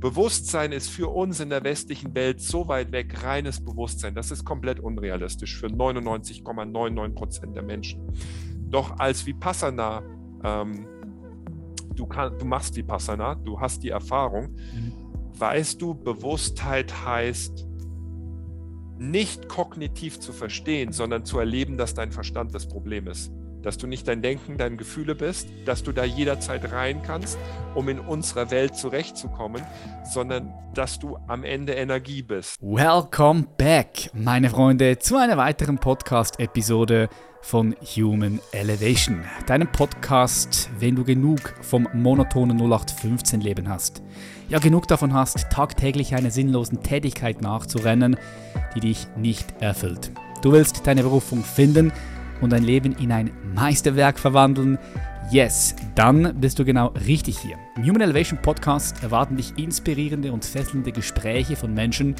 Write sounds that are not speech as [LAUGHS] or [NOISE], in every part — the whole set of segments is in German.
Bewusstsein ist für uns in der westlichen Welt so weit weg, reines Bewusstsein. Das ist komplett unrealistisch für 99,99 Prozent der Menschen. Doch als Vipassana, ähm, du, kann, du machst Vipassana, du hast die Erfahrung, mhm. weißt du, Bewusstheit heißt, nicht kognitiv zu verstehen, sondern zu erleben, dass dein Verstand das Problem ist dass du nicht dein Denken, deine Gefühle bist, dass du da jederzeit rein kannst, um in unserer Welt zurechtzukommen, sondern dass du am Ende Energie bist. Welcome back, meine Freunde, zu einer weiteren Podcast-Episode von Human Elevation, deinem Podcast, wenn du genug vom monotonen 0815-Leben hast. Ja, genug davon hast, tagtäglich einer sinnlosen Tätigkeit nachzurennen, die dich nicht erfüllt. Du willst deine Berufung finden, und dein Leben in ein Meisterwerk verwandeln? Yes, dann bist du genau richtig hier. Im Human Elevation Podcast erwarten dich inspirierende und fesselnde Gespräche von Menschen,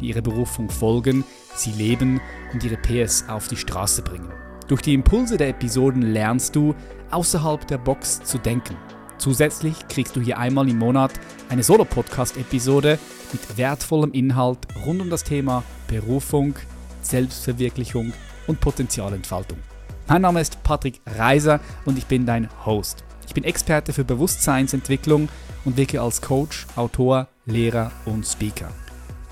die ihre Berufung folgen, sie leben und ihre PS auf die Straße bringen. Durch die Impulse der Episoden lernst du, außerhalb der Box zu denken. Zusätzlich kriegst du hier einmal im Monat eine Solo-Podcast-Episode mit wertvollem Inhalt rund um das Thema Berufung, Selbstverwirklichung und Potenzialentfaltung. Mein Name ist Patrick Reiser und ich bin dein Host. Ich bin Experte für Bewusstseinsentwicklung und wirke als Coach, Autor, Lehrer und Speaker.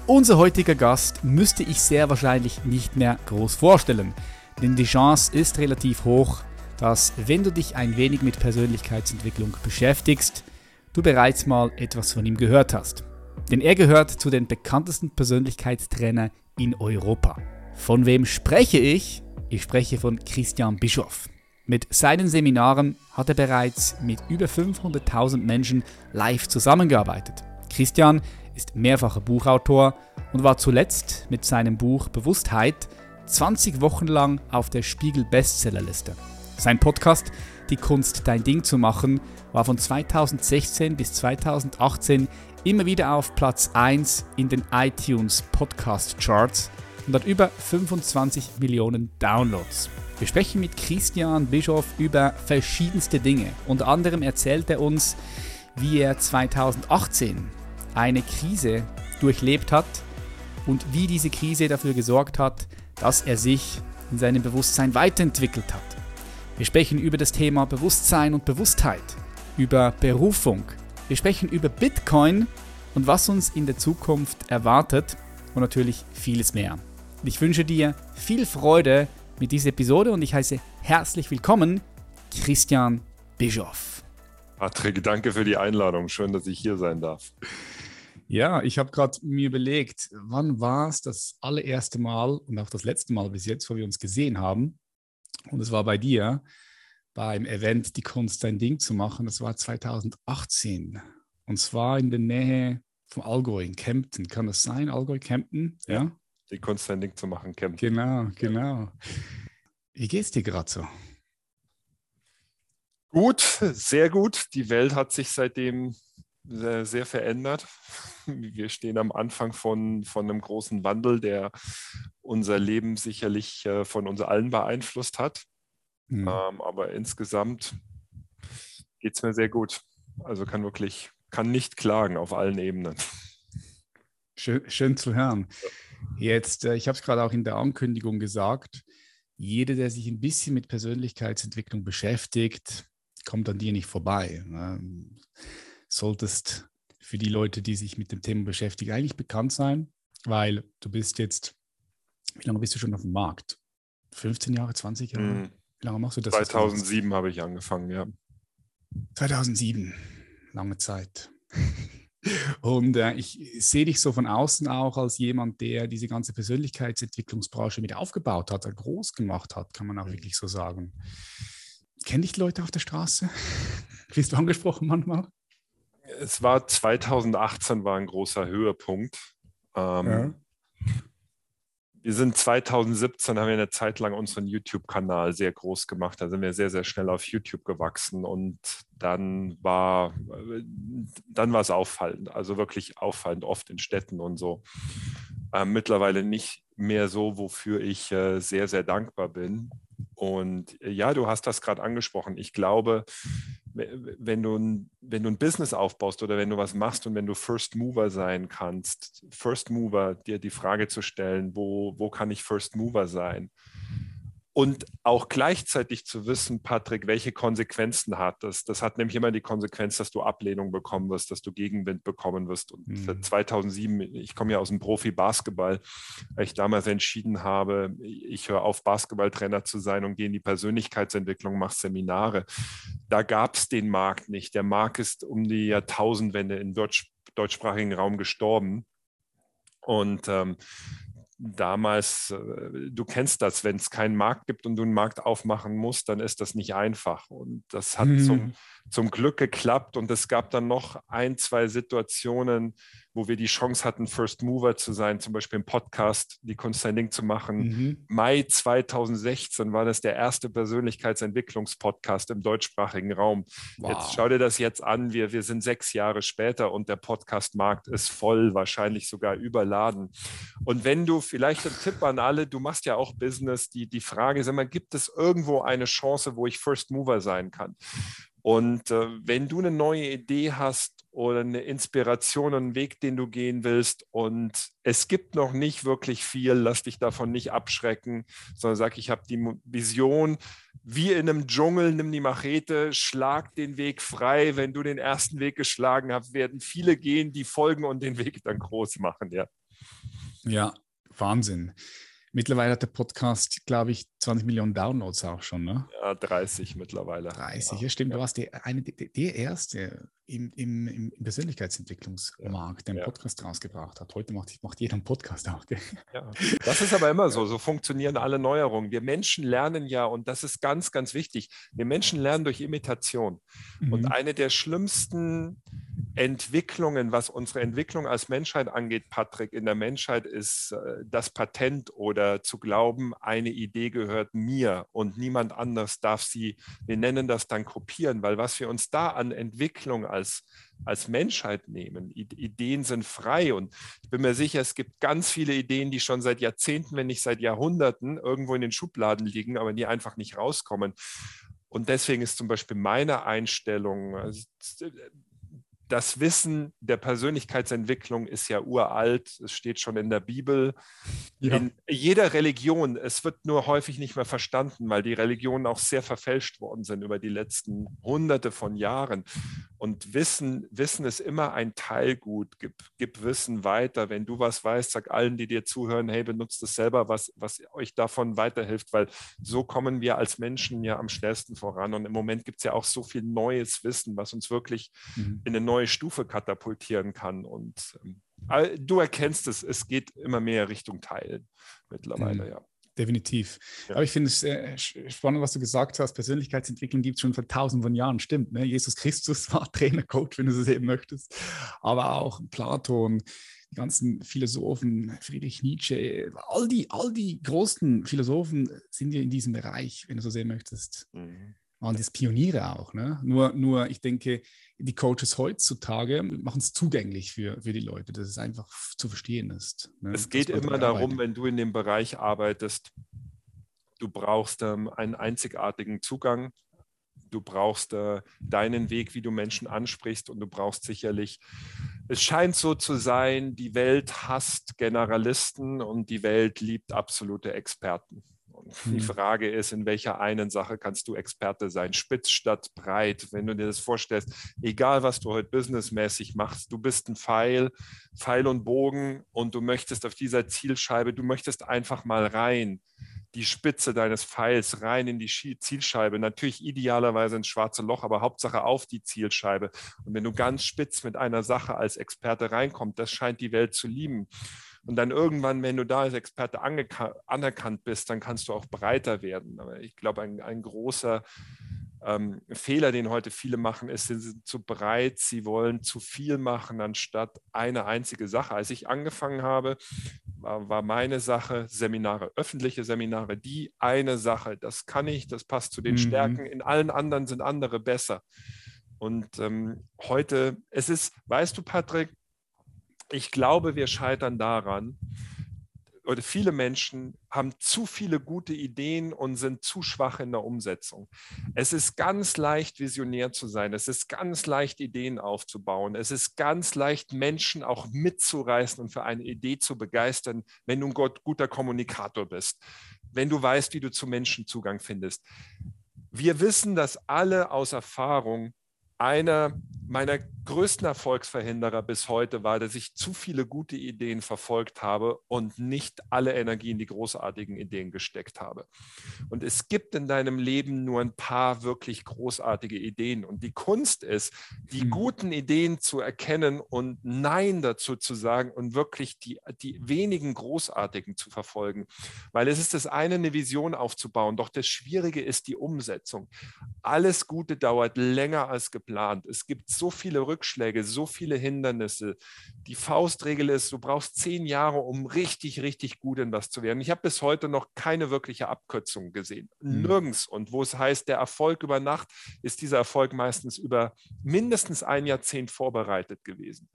Unser heutiger Gast müsste ich sehr wahrscheinlich nicht mehr groß vorstellen, denn die Chance ist relativ hoch, dass wenn du dich ein wenig mit Persönlichkeitsentwicklung beschäftigst, du bereits mal etwas von ihm gehört hast. Denn er gehört zu den bekanntesten Persönlichkeitstrainer in Europa. Von wem spreche ich? Ich spreche von Christian Bischoff. Mit seinen Seminaren hat er bereits mit über 500.000 Menschen live zusammengearbeitet. Christian ist mehrfacher Buchautor und war zuletzt mit seinem Buch Bewusstheit 20 Wochen lang auf der Spiegel Bestsellerliste. Sein Podcast Die Kunst dein Ding zu machen war von 2016 bis 2018 immer wieder auf Platz 1 in den iTunes Podcast Charts und hat über 25 Millionen Downloads. Wir sprechen mit Christian Bischoff über verschiedenste Dinge. Unter anderem erzählt er uns, wie er 2018 eine Krise durchlebt hat und wie diese Krise dafür gesorgt hat, dass er sich in seinem Bewusstsein weiterentwickelt hat. Wir sprechen über das Thema Bewusstsein und Bewusstheit, über Berufung. Wir sprechen über Bitcoin und was uns in der Zukunft erwartet und natürlich vieles mehr. Ich wünsche dir viel Freude mit dieser Episode und ich heiße herzlich willkommen Christian Bischoff. Patrick, danke für die Einladung. Schön, dass ich hier sein darf. Ja, ich habe gerade mir überlegt, wann war es das allererste Mal und auch das letzte Mal bis jetzt, wo wir uns gesehen haben. Und es war bei dir beim Event Die Kunst dein Ding zu machen. Das war 2018. Und zwar in der Nähe vom Allgäu in Kempten. Kann das sein? Allgäu, Kempten? Ja. ja die Kunst ein Ding zu machen kämpfen. Genau, genau. Wie geht's dir gerade so? Gut, sehr gut. Die Welt hat sich seitdem sehr, sehr, verändert. Wir stehen am Anfang von, von einem großen Wandel, der unser Leben sicherlich äh, von uns allen beeinflusst hat. Mhm. Ähm, aber insgesamt geht es mir sehr gut. Also kann wirklich, kann nicht klagen auf allen Ebenen. Schön, schön zu hören. Ja. Jetzt, äh, ich habe es gerade auch in der Ankündigung gesagt, jeder, der sich ein bisschen mit Persönlichkeitsentwicklung beschäftigt, kommt an dir nicht vorbei. Ähm, solltest für die Leute, die sich mit dem Thema beschäftigen, eigentlich bekannt sein, weil du bist jetzt, wie lange bist du schon auf dem Markt? 15 Jahre, 20 Jahre? Mhm. Wie lange machst du das? 2007 habe ich angefangen, ja. 2007, lange Zeit. Und äh, ich sehe dich so von außen auch als jemand, der diese ganze Persönlichkeitsentwicklungsbranche mit aufgebaut hat, groß gemacht hat, kann man auch mhm. wirklich so sagen. Kennen dich Leute auf der Straße? [LAUGHS] Wirst du angesprochen manchmal? Es war 2018 war ein großer Höhepunkt. Ähm, ja wir sind 2017, haben wir eine Zeit lang unseren YouTube-Kanal sehr groß gemacht. Da sind wir sehr, sehr schnell auf YouTube gewachsen und dann war, dann war es auffallend, also wirklich auffallend, oft in Städten und so. Äh, mittlerweile nicht mehr so, wofür ich äh, sehr, sehr dankbar bin. Und äh, ja, du hast das gerade angesprochen. Ich glaube, wenn du, ein, wenn du ein Business aufbaust oder wenn du was machst und wenn du First Mover sein kannst, First Mover, dir die Frage zu stellen, wo, wo kann ich First Mover sein? Und auch gleichzeitig zu wissen, Patrick, welche Konsequenzen hat das? Das hat nämlich immer die Konsequenz, dass du Ablehnung bekommen wirst, dass du Gegenwind bekommen wirst. Und mhm. 2007, ich komme ja aus dem Profi-Basketball, weil ich damals entschieden habe, ich höre auf, Basketballtrainer zu sein und gehe in die Persönlichkeitsentwicklung, mache Seminare. Da gab es den Markt nicht. Der Markt ist um die Jahrtausendwende im deutsch, deutschsprachigen Raum gestorben. Und ähm, damals, äh, du kennst das, wenn es keinen Markt gibt und du einen Markt aufmachen musst, dann ist das nicht einfach. Und das hat mhm. zum, zum Glück geklappt. Und es gab dann noch ein, zwei Situationen, wo wir die Chance hatten, First Mover zu sein, zum Beispiel im Podcast, die Kunst ein Ding zu machen. Mhm. Mai 2016 war das der erste Persönlichkeitsentwicklungspodcast im deutschsprachigen Raum. Wow. Jetzt schau dir das jetzt an, wir, wir sind sechs Jahre später und der Podcastmarkt ist voll, wahrscheinlich sogar überladen. Und wenn du vielleicht ein Tipp an alle, du machst ja auch Business, die, die Frage ist immer, gibt es irgendwo eine Chance, wo ich First Mover sein kann? Und äh, wenn du eine neue Idee hast oder eine Inspiration, einen Weg, den du gehen willst und es gibt noch nicht wirklich viel, lass dich davon nicht abschrecken, sondern sag, ich habe die Vision, wie in einem Dschungel, nimm die Machete, schlag den Weg frei. Wenn du den ersten Weg geschlagen hast, werden viele gehen, die folgen und den Weg dann groß machen, ja. Ja, Wahnsinn. Mittlerweile hat der Podcast, glaube ich, 20 Millionen Downloads auch schon, ne? Ja, 30 mittlerweile. 30, ja, ja stimmt. Ja. Du warst der, eine, der, der erste im, im, im Persönlichkeitsentwicklungsmarkt, der einen Podcast rausgebracht hat. Heute macht, macht jeder einen Podcast auch. Ja, das ist aber immer [LAUGHS] so. So funktionieren alle Neuerungen. Wir Menschen lernen ja, und das ist ganz, ganz wichtig, wir Menschen lernen durch Imitation. Mhm. Und eine der schlimmsten Entwicklungen, was unsere Entwicklung als Menschheit angeht, Patrick, in der Menschheit ist äh, das Patent oder zu glauben, eine Idee gehört mir und niemand anders darf sie, wir nennen das dann kopieren, weil was wir uns da an Entwicklung als, als Menschheit nehmen, Ideen sind frei und ich bin mir sicher, es gibt ganz viele Ideen, die schon seit Jahrzehnten, wenn nicht seit Jahrhunderten irgendwo in den Schubladen liegen, aber die einfach nicht rauskommen. Und deswegen ist zum Beispiel meine Einstellung, also, das Wissen der Persönlichkeitsentwicklung ist ja uralt. Es steht schon in der Bibel. Ja. In jeder Religion. Es wird nur häufig nicht mehr verstanden, weil die Religionen auch sehr verfälscht worden sind über die letzten Hunderte von Jahren. Und Wissen, Wissen ist immer ein Teilgut. Gib, gib Wissen weiter. Wenn du was weißt, sag allen, die dir zuhören, hey, benutzt es selber, was, was euch davon weiterhilft, weil so kommen wir als Menschen ja am schnellsten voran. Und im Moment gibt es ja auch so viel neues Wissen, was uns wirklich mhm. in eine neue neue Stufe katapultieren kann. Und ähm, du erkennst es, es geht immer mehr Richtung Teilen mittlerweile, mhm. ja. Definitiv. Ja. Aber ich finde es äh, spannend, was du gesagt hast. Persönlichkeitsentwicklung gibt es schon vor tausenden von Jahren, stimmt. Ne? Jesus Christus war [LAUGHS] Trainer, Coach, wenn du es eben möchtest. Aber auch Platon, die ganzen Philosophen, Friedrich Nietzsche, all die, all die großen Philosophen sind ja in diesem Bereich, wenn du so sehen möchtest. Mhm waren das Pioniere auch. Ne? Nur, nur, ich denke, die Coaches heutzutage machen es zugänglich für, für die Leute, dass es einfach zu verstehen ist. Ne? Es geht immer darum, wenn du in dem Bereich arbeitest, du brauchst ähm, einen einzigartigen Zugang. Du brauchst äh, deinen Weg, wie du Menschen ansprichst und du brauchst sicherlich, es scheint so zu sein, die Welt hasst Generalisten und die Welt liebt absolute Experten. Die mhm. Frage ist, in welcher einen Sache kannst du Experte sein? Spitz statt breit. Wenn du dir das vorstellst, egal was du heute businessmäßig machst, du bist ein Pfeil, Pfeil und Bogen und du möchtest auf dieser Zielscheibe, du möchtest einfach mal rein die Spitze deines Pfeils rein in die Zielscheibe. Natürlich idealerweise ins schwarze Loch, aber Hauptsache auf die Zielscheibe. Und wenn du ganz spitz mit einer Sache als Experte reinkommst, das scheint die Welt zu lieben. Und dann irgendwann, wenn du da als Experte anerkannt bist, dann kannst du auch breiter werden. Aber ich glaube, ein, ein großer ähm, Fehler, den heute viele machen, ist, sie sind zu breit, sie wollen zu viel machen, anstatt eine einzige Sache. Als ich angefangen habe, war, war meine Sache Seminare, öffentliche Seminare, die eine Sache, das kann ich, das passt zu den mhm. Stärken, in allen anderen sind andere besser. Und ähm, heute, es ist, weißt du, Patrick, ich glaube, wir scheitern daran, oder viele Menschen haben zu viele gute Ideen und sind zu schwach in der Umsetzung. Es ist ganz leicht, visionär zu sein. Es ist ganz leicht, Ideen aufzubauen. Es ist ganz leicht, Menschen auch mitzureißen und für eine Idee zu begeistern, wenn du ein guter Kommunikator bist, wenn du weißt, wie du zu Menschen Zugang findest. Wir wissen das alle aus Erfahrung, einer meiner größten Erfolgsverhinderer bis heute war, dass ich zu viele gute Ideen verfolgt habe und nicht alle Energie in die großartigen Ideen gesteckt habe. Und es gibt in deinem Leben nur ein paar wirklich großartige Ideen. Und die Kunst ist, die hm. guten Ideen zu erkennen und Nein dazu zu sagen und wirklich die, die wenigen großartigen zu verfolgen. Weil es ist das eine, eine Vision aufzubauen, doch das Schwierige ist die Umsetzung. Alles Gute dauert länger als geplant geplant. Es gibt so viele Rückschläge, so viele Hindernisse. Die Faustregel ist, du brauchst zehn Jahre, um richtig, richtig gut in was zu werden. Ich habe bis heute noch keine wirkliche Abkürzung gesehen. Mhm. Nirgends. Und wo es heißt, der Erfolg über Nacht, ist dieser Erfolg meistens über mindestens ein Jahrzehnt vorbereitet gewesen.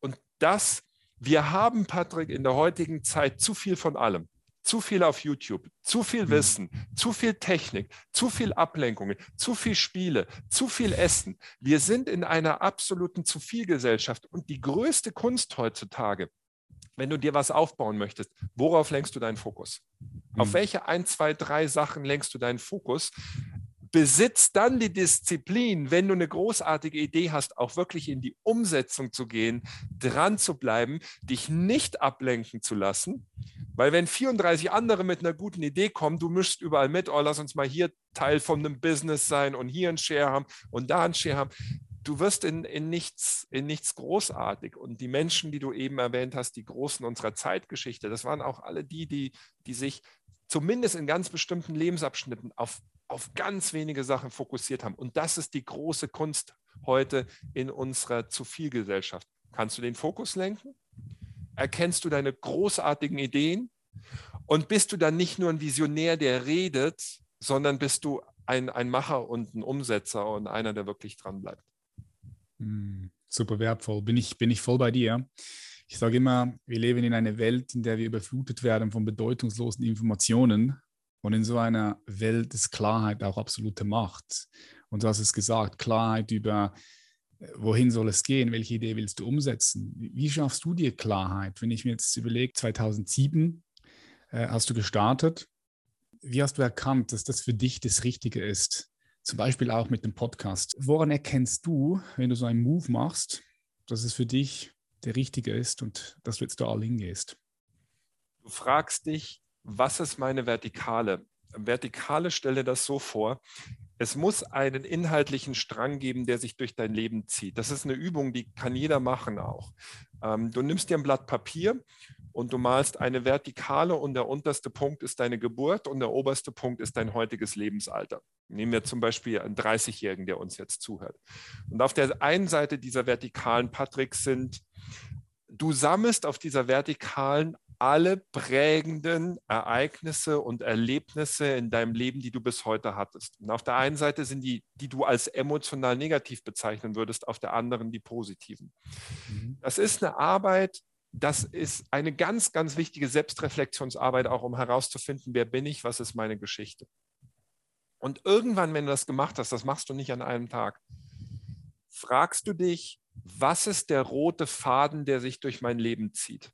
Und das, wir haben, Patrick, in der heutigen Zeit zu viel von allem zu viel auf YouTube, zu viel mhm. Wissen, zu viel Technik, zu viel Ablenkungen, zu viel Spiele, zu viel Essen. Wir sind in einer absoluten zu viel Gesellschaft und die größte Kunst heutzutage, wenn du dir was aufbauen möchtest, worauf lenkst du deinen Fokus? Auf mhm. welche ein, zwei, drei Sachen lenkst du deinen Fokus? Besitzt dann die Disziplin, wenn du eine großartige Idee hast, auch wirklich in die Umsetzung zu gehen, dran zu bleiben, dich nicht ablenken zu lassen, weil wenn 34 andere mit einer guten Idee kommen, du mischst überall mit, oh, lass uns mal hier Teil von einem Business sein und hier ein Share haben und da ein Share haben. Du wirst in, in, nichts, in nichts großartig. Und die Menschen, die du eben erwähnt hast, die Großen unserer Zeitgeschichte, das waren auch alle die, die, die sich zumindest in ganz bestimmten Lebensabschnitten auf, auf ganz wenige Sachen fokussiert haben. Und das ist die große Kunst heute in unserer Zu-viel-Gesellschaft. Kannst du den Fokus lenken? erkennst du deine großartigen Ideen und bist du dann nicht nur ein Visionär, der redet, sondern bist du ein, ein Macher und ein Umsetzer und einer, der wirklich dran bleibt. Hm, super wertvoll. Bin ich, bin ich voll bei dir. Ich sage immer, wir leben in einer Welt, in der wir überflutet werden von bedeutungslosen Informationen. Und in so einer Welt ist Klarheit auch absolute Macht. Und du hast es gesagt, Klarheit über wohin soll es gehen, welche Idee willst du umsetzen? Wie schaffst du dir Klarheit? Wenn ich mir jetzt überlege, 2007 äh, hast du gestartet, wie hast du erkannt, dass das für dich das Richtige ist? Zum Beispiel auch mit dem Podcast. Woran erkennst du, wenn du so einen Move machst, dass es für dich der Richtige ist und dass du jetzt da all hingehst? Du fragst dich, was ist meine Vertikale? Vertikale stelle das so vor, es muss einen inhaltlichen Strang geben, der sich durch dein Leben zieht. Das ist eine Übung, die kann jeder machen auch. Ähm, du nimmst dir ein Blatt Papier und du malst eine Vertikale und der unterste Punkt ist deine Geburt und der oberste Punkt ist dein heutiges Lebensalter. Nehmen wir zum Beispiel einen 30-Jährigen, der uns jetzt zuhört. Und auf der einen Seite dieser Vertikalen, Patrick, sind du sammelst auf dieser Vertikalen alle prägenden Ereignisse und Erlebnisse in deinem Leben, die du bis heute hattest. Und auf der einen Seite sind die, die du als emotional negativ bezeichnen würdest, auf der anderen die positiven. Mhm. Das ist eine Arbeit, das ist eine ganz, ganz wichtige Selbstreflexionsarbeit, auch um herauszufinden, wer bin ich, was ist meine Geschichte. Und irgendwann, wenn du das gemacht hast, das machst du nicht an einem Tag, fragst du dich, was ist der rote Faden, der sich durch mein Leben zieht?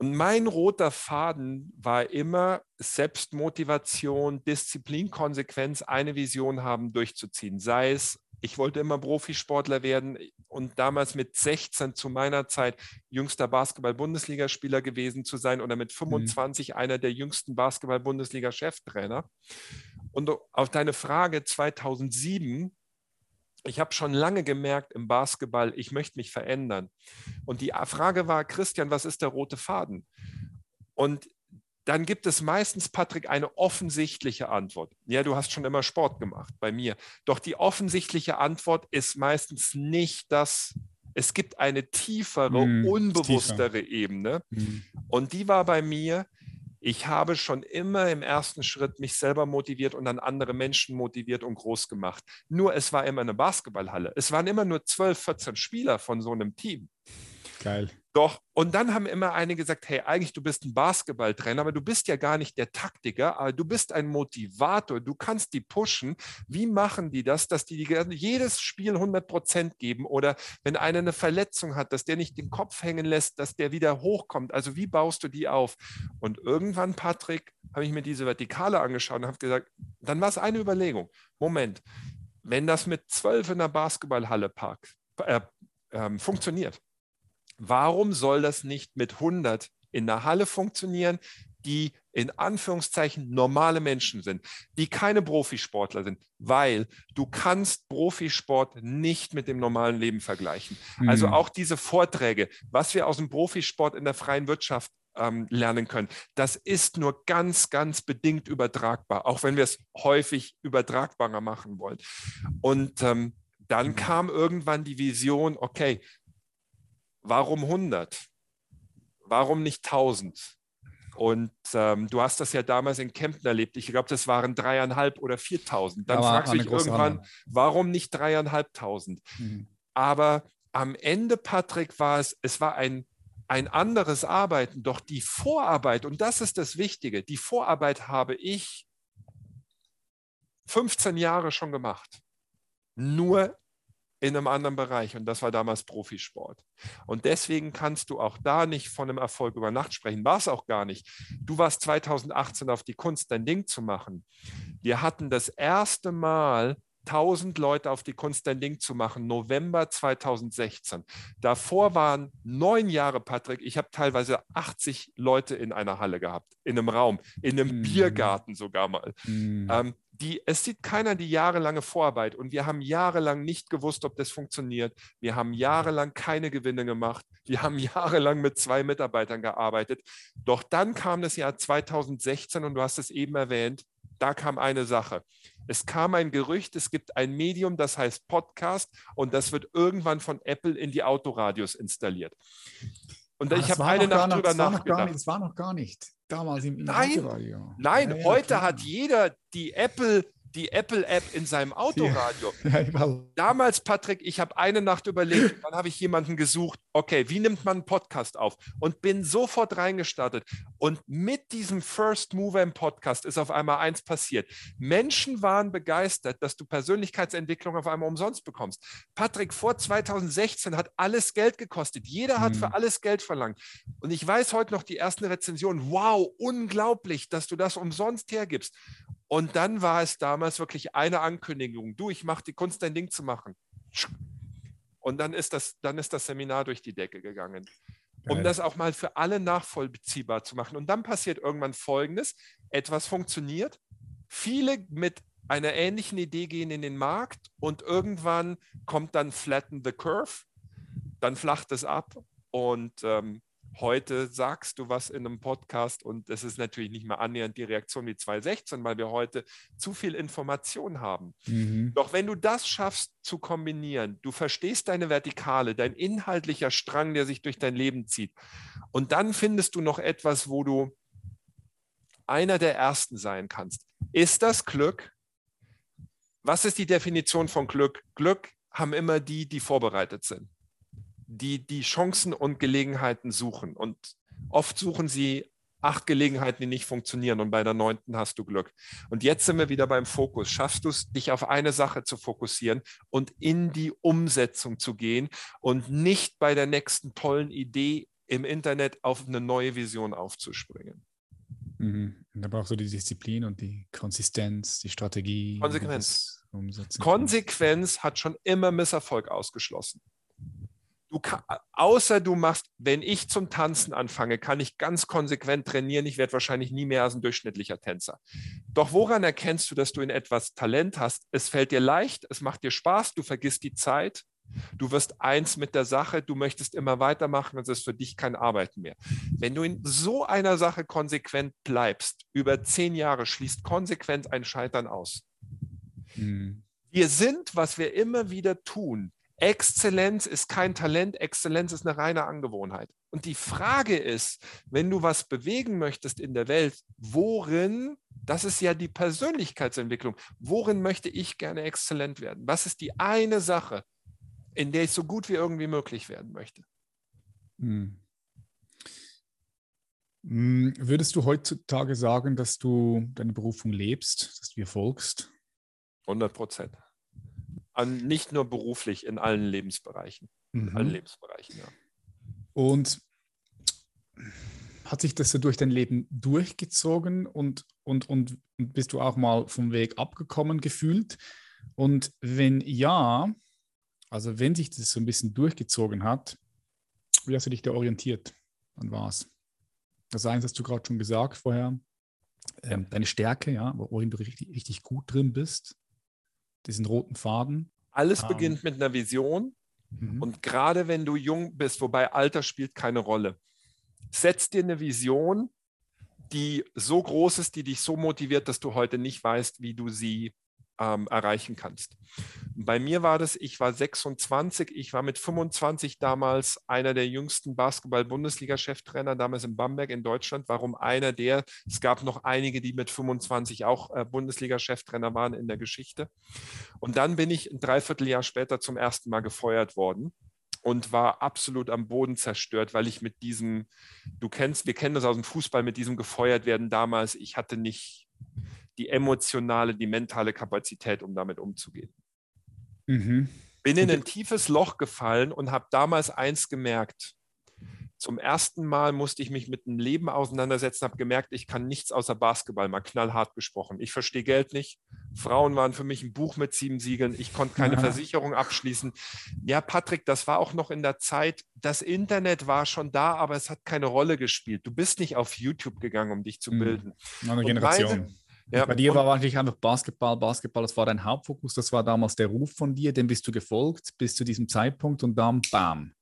Und mein roter Faden war immer Selbstmotivation, Disziplin, Konsequenz, eine Vision haben, durchzuziehen. Sei es, ich wollte immer Profisportler werden und damals mit 16 zu meiner Zeit jüngster Basketball-Bundesligaspieler gewesen zu sein oder mit 25 mhm. einer der jüngsten Basketball-Bundesliga-Cheftrainer. Und auf deine Frage 2007 ich habe schon lange gemerkt im Basketball, ich möchte mich verändern. Und die Frage war, Christian, was ist der rote Faden? Und dann gibt es meistens, Patrick, eine offensichtliche Antwort. Ja, du hast schon immer Sport gemacht bei mir. Doch die offensichtliche Antwort ist meistens nicht das, es gibt eine tiefere, mm, unbewusstere tiefer. Ebene. Mm. Und die war bei mir, ich habe schon immer im ersten Schritt mich selber motiviert und dann andere Menschen motiviert und groß gemacht. Nur es war immer eine Basketballhalle. Es waren immer nur 12, 14 Spieler von so einem Team. Geil. Doch, und dann haben immer einige gesagt, hey, eigentlich du bist ein Basketballtrainer, aber du bist ja gar nicht der Taktiker, aber du bist ein Motivator, du kannst die pushen. Wie machen die das, dass die, jedes Spiel 100 Prozent geben oder wenn einer eine Verletzung hat, dass der nicht den Kopf hängen lässt, dass der wieder hochkommt? Also wie baust du die auf? Und irgendwann, Patrick, habe ich mir diese Vertikale angeschaut und habe gesagt, dann war es eine Überlegung. Moment, wenn das mit zwölf in der Basketballhalle park, äh, äh, funktioniert, Warum soll das nicht mit 100 in der Halle funktionieren, die in Anführungszeichen normale Menschen sind, die keine Profisportler sind, weil du kannst Profisport nicht mit dem normalen Leben vergleichen. Mhm. Also auch diese Vorträge, was wir aus dem Profisport in der freien Wirtschaft ähm, lernen können, das ist nur ganz, ganz bedingt übertragbar, auch wenn wir es häufig übertragbarer machen wollen. Und ähm, dann mhm. kam irgendwann die Vision, okay, warum 100? Warum nicht 1000? Und ähm, du hast das ja damals in Kempten erlebt. Ich glaube, das waren dreieinhalb oder 4000. Dann fragst du dich irgendwann, warum nicht dreieinhalbtausend? Mhm. Aber am Ende, Patrick, war es, es war ein, ein anderes Arbeiten. Doch die Vorarbeit, und das ist das Wichtige, die Vorarbeit habe ich 15 Jahre schon gemacht. Nur in einem anderen Bereich und das war damals Profisport. Und deswegen kannst du auch da nicht von einem Erfolg über Nacht sprechen. War es auch gar nicht. Du warst 2018 auf die Kunst, dein Ding zu machen. Wir hatten das erste Mal 1000 Leute auf die Kunst dein Ding zu machen, November 2016. Davor waren neun Jahre, Patrick. Ich habe teilweise 80 Leute in einer Halle gehabt, in einem Raum, in einem mm. Biergarten sogar mal. Mm. Ähm, die, es sieht keiner die jahrelange Vorarbeit und wir haben jahrelang nicht gewusst, ob das funktioniert. Wir haben jahrelang keine Gewinne gemacht. Wir haben [LAUGHS] jahrelang mit zwei Mitarbeitern gearbeitet. Doch dann kam das Jahr 2016 und du hast es eben erwähnt, da kam eine Sache. Es kam ein Gerücht, es gibt ein Medium, das heißt Podcast und das wird irgendwann von Apple in die Autoradios installiert. Und ah, ich habe eine Nacht drüber nachgedacht. Das war noch gar nicht damals im, Nein, Autoradio. nein ja, ja, heute klar. hat jeder die Apple die Apple-App in seinem Autoradio. Ja, [LAUGHS] ja, Damals, Patrick, ich habe eine Nacht überlegt, dann habe ich jemanden gesucht, okay, wie nimmt man einen Podcast auf? Und bin sofort reingestartet. Und mit diesem First Mover im Podcast ist auf einmal eins passiert. Menschen waren begeistert, dass du Persönlichkeitsentwicklung auf einmal umsonst bekommst. Patrick, vor 2016 hat alles Geld gekostet. Jeder hat hm. für alles Geld verlangt. Und ich weiß heute noch die ersten Rezensionen. Wow, unglaublich, dass du das umsonst hergibst. Und dann war es damals wirklich eine Ankündigung. Du, ich mache die Kunst, dein Ding zu machen. Und dann ist das, dann ist das Seminar durch die Decke gegangen. Um das auch mal für alle nachvollziehbar zu machen. Und dann passiert irgendwann Folgendes. Etwas funktioniert. Viele mit einer ähnlichen Idee gehen in den Markt und irgendwann kommt dann Flatten the Curve. Dann flacht es ab und ähm, Heute sagst du was in einem Podcast und es ist natürlich nicht mehr annähernd die Reaktion wie 2016, weil wir heute zu viel Information haben. Mhm. Doch wenn du das schaffst zu kombinieren, du verstehst deine Vertikale, dein inhaltlicher Strang, der sich durch dein Leben zieht, und dann findest du noch etwas, wo du einer der Ersten sein kannst. Ist das Glück? Was ist die Definition von Glück? Glück haben immer die, die vorbereitet sind die die Chancen und Gelegenheiten suchen. Und oft suchen sie acht Gelegenheiten, die nicht funktionieren und bei der neunten hast du Glück. Und jetzt sind wir wieder beim Fokus. Schaffst du es, dich auf eine Sache zu fokussieren und in die Umsetzung zu gehen und nicht bei der nächsten tollen Idee im Internet auf eine neue Vision aufzuspringen? Mhm. Da brauchst du die Disziplin und die Konsistenz, die Strategie. Konsequenz. Konsequenz hat schon immer Misserfolg ausgeschlossen. Du kann, außer du machst, wenn ich zum Tanzen anfange, kann ich ganz konsequent trainieren. Ich werde wahrscheinlich nie mehr als ein durchschnittlicher Tänzer. Doch woran erkennst du, dass du in etwas Talent hast? Es fällt dir leicht, es macht dir Spaß, du vergisst die Zeit, du wirst eins mit der Sache, du möchtest immer weitermachen, es ist für dich kein Arbeiten mehr. Wenn du in so einer Sache konsequent bleibst, über zehn Jahre schließt konsequent ein Scheitern aus. Hm. Wir sind, was wir immer wieder tun, Exzellenz ist kein Talent, Exzellenz ist eine reine Angewohnheit. Und die Frage ist, wenn du was bewegen möchtest in der Welt, worin, das ist ja die Persönlichkeitsentwicklung, worin möchte ich gerne exzellent werden? Was ist die eine Sache, in der ich so gut wie irgendwie möglich werden möchte? Hm. hm. Würdest du heutzutage sagen, dass du deine Berufung lebst, dass du ihr folgst? 100 Prozent. Nicht nur beruflich, in allen Lebensbereichen. Mhm. In allen Lebensbereichen, ja. Und hat sich das so durch dein Leben durchgezogen und, und, und bist du auch mal vom Weg abgekommen gefühlt? Und wenn ja, also wenn sich das so ein bisschen durchgezogen hat, wie hast du dich da orientiert? An was? Das eins hast du gerade schon gesagt vorher. Ähm, deine Stärke, ja, worin du richtig, richtig gut drin bist. Diesen roten Faden. Alles ähm, beginnt mit einer Vision. Mhm. Und gerade wenn du jung bist, wobei Alter spielt keine Rolle, setz dir eine Vision, die so groß ist, die dich so motiviert, dass du heute nicht weißt, wie du sie ähm, erreichen kannst. Bei mir war das, ich war 26, ich war mit 25 damals einer der jüngsten Basketball-Bundesliga-Cheftrainer, damals in Bamberg in Deutschland. Warum einer der? Es gab noch einige, die mit 25 auch äh, Bundesliga-Cheftrainer waren in der Geschichte. Und dann bin ich ein Dreivierteljahr später zum ersten Mal gefeuert worden und war absolut am Boden zerstört, weil ich mit diesem, du kennst, wir kennen das aus dem Fußball, mit diesem gefeuert werden damals, ich hatte nicht die emotionale, die mentale Kapazität, um damit umzugehen. Mhm. Bin in ein tiefes Loch gefallen und habe damals eins gemerkt. Zum ersten Mal musste ich mich mit dem Leben auseinandersetzen, habe gemerkt, ich kann nichts außer Basketball, mal knallhart gesprochen. Ich verstehe Geld nicht. Frauen waren für mich ein Buch mit sieben Siegeln. Ich konnte keine ja. Versicherung abschließen. Ja, Patrick, das war auch noch in der Zeit, das Internet war schon da, aber es hat keine Rolle gespielt. Du bist nicht auf YouTube gegangen, um dich zu hm. bilden. Eine Generation. Ja, Bei dir war wahrscheinlich einfach Basketball, Basketball, das war dein Hauptfokus, das war damals der Ruf von dir, dem bist du gefolgt bis zu diesem Zeitpunkt und dann, bam,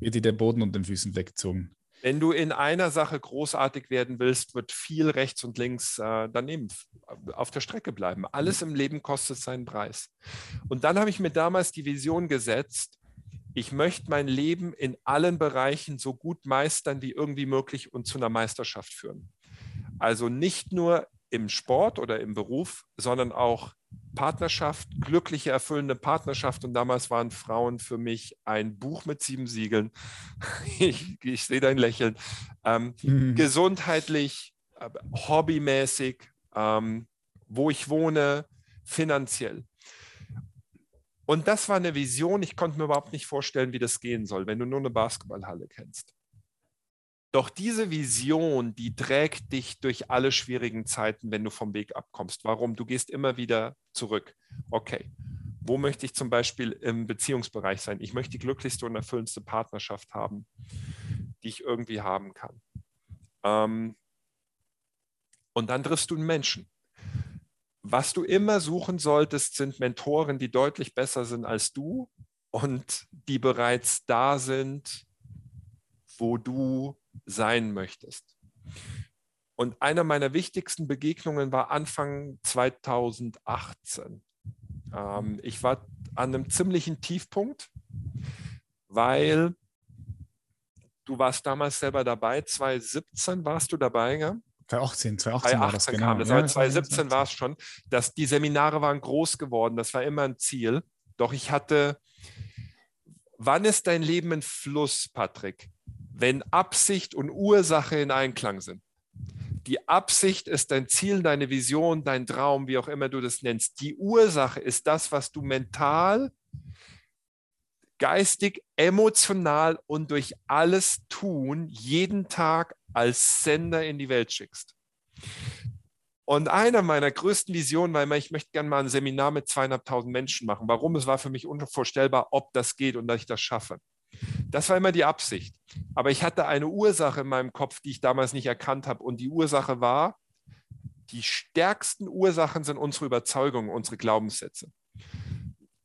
wird dir der Boden unter den Füßen weggezogen. Wenn du in einer Sache großartig werden willst, wird viel rechts und links äh, daneben auf der Strecke bleiben. Alles im Leben kostet seinen Preis. Und dann habe ich mir damals die Vision gesetzt, ich möchte mein Leben in allen Bereichen so gut meistern wie irgendwie möglich und zu einer Meisterschaft führen. Also nicht nur im Sport oder im Beruf, sondern auch Partnerschaft, glückliche, erfüllende Partnerschaft. Und damals waren Frauen für mich ein Buch mit sieben Siegeln. [LAUGHS] Ich, ich sehe dein Lächeln. Ähm, mhm. Gesundheitlich, hobbymäßig, ähm, wo ich wohne, finanziell. Und das war eine Vision. Ich konnte mir überhaupt nicht vorstellen, wie das gehen soll, wenn du nur eine Basketballhalle kennst. Doch diese Vision, die trägt dich durch alle schwierigen Zeiten, wenn du vom Weg abkommst. Warum? Du gehst immer wieder zurück. Okay, wo möchte ich zum Beispiel im Beziehungsbereich sein? Ich möchte die glücklichste und erfüllendste Partnerschaft haben, die ich irgendwie haben kann. Ähm, und dann triffst du einen Menschen. Was du immer suchen solltest, sind Mentoren, die deutlich besser sind als du und die bereits da sind, wo du sein möchtest. Und eine meiner wichtigsten Begegnungen war Anfang 2018. Ähm, ich war an einem ziemlichen Tiefpunkt, weil du warst damals selber dabei, 2017 warst du dabei, ja? 2018, 2018 war das, genau. Kam das, ja, 2017 war es schon, dass die Seminare waren groß geworden, das war immer ein Ziel. Doch ich hatte, wann ist dein Leben ein Fluss, Patrick? Wenn Absicht und Ursache in Einklang sind. Die Absicht ist dein Ziel, deine Vision, dein Traum, wie auch immer du das nennst. Die Ursache ist das, was du mental, geistig, emotional und durch alles tun jeden Tag als Sender in die Welt schickst. Und eine meiner größten Visionen war immer, ich möchte gerne mal ein Seminar mit zweieinhalbtausend Menschen machen. Warum? Es war für mich unvorstellbar, ob das geht und dass ich das schaffe. Das war immer die Absicht. Aber ich hatte eine Ursache in meinem Kopf, die ich damals nicht erkannt habe. Und die Ursache war, die stärksten Ursachen sind unsere Überzeugungen, unsere Glaubenssätze.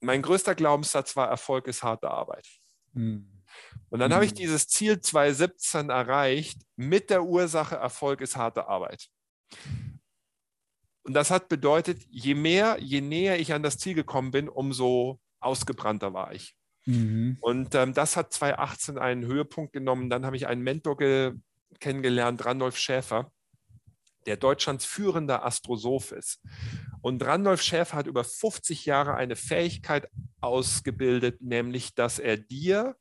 Mein größter Glaubenssatz war, Erfolg ist harte Arbeit. Hm. Und dann hm. habe ich hm. dieses Ziel 2017 erreicht mit der Ursache, Erfolg ist harte Arbeit. Und das hat bedeutet, je mehr, je näher ich an das Ziel gekommen bin, umso ausgebrannter war ich. Mhm. Und ähm, das hat 2018 einen Höhepunkt genommen. Dann habe ich einen Mentor kennengelernt, Randolph Schäfer, der Deutschlands führender Astrosoph ist. Und Randolph Schäfer hat über 50 Jahre eine Fähigkeit ausgebildet, nämlich dass er dir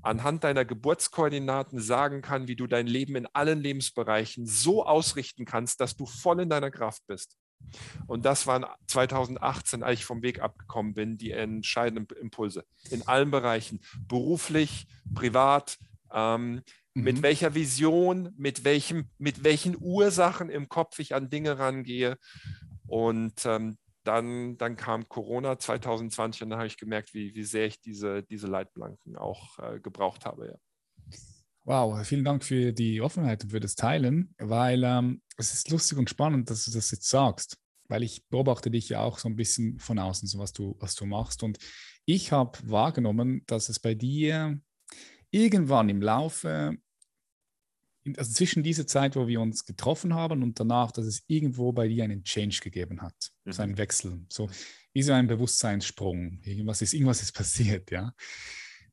anhand deiner Geburtskoordinaten sagen kann, wie du dein Leben in allen Lebensbereichen so ausrichten kannst, dass du voll in deiner Kraft bist. Und das waren 2018, als ich vom Weg abgekommen bin, die entscheidenden Impulse in allen Bereichen, beruflich, privat, ähm, mhm. mit welcher Vision, mit, welchem, mit welchen Ursachen im Kopf ich an Dinge rangehe. Und ähm, dann, dann kam Corona 2020 und dann habe ich gemerkt, wie, wie sehr ich diese, diese Leitplanken auch äh, gebraucht habe. Ja. Wow, vielen Dank für die Offenheit und für das Teilen, weil ähm, es ist lustig und spannend, dass du das jetzt sagst, weil ich beobachte dich ja auch so ein bisschen von außen, so was du, was du machst. Und ich habe wahrgenommen, dass es bei dir irgendwann im Laufe also zwischen dieser Zeit, wo wir uns getroffen haben und danach, dass es irgendwo bei dir einen Change gegeben hat, mhm. so einen Wechsel, so wie so ein Bewusstseinssprung. Irgendwas ist, irgendwas ist passiert, ja.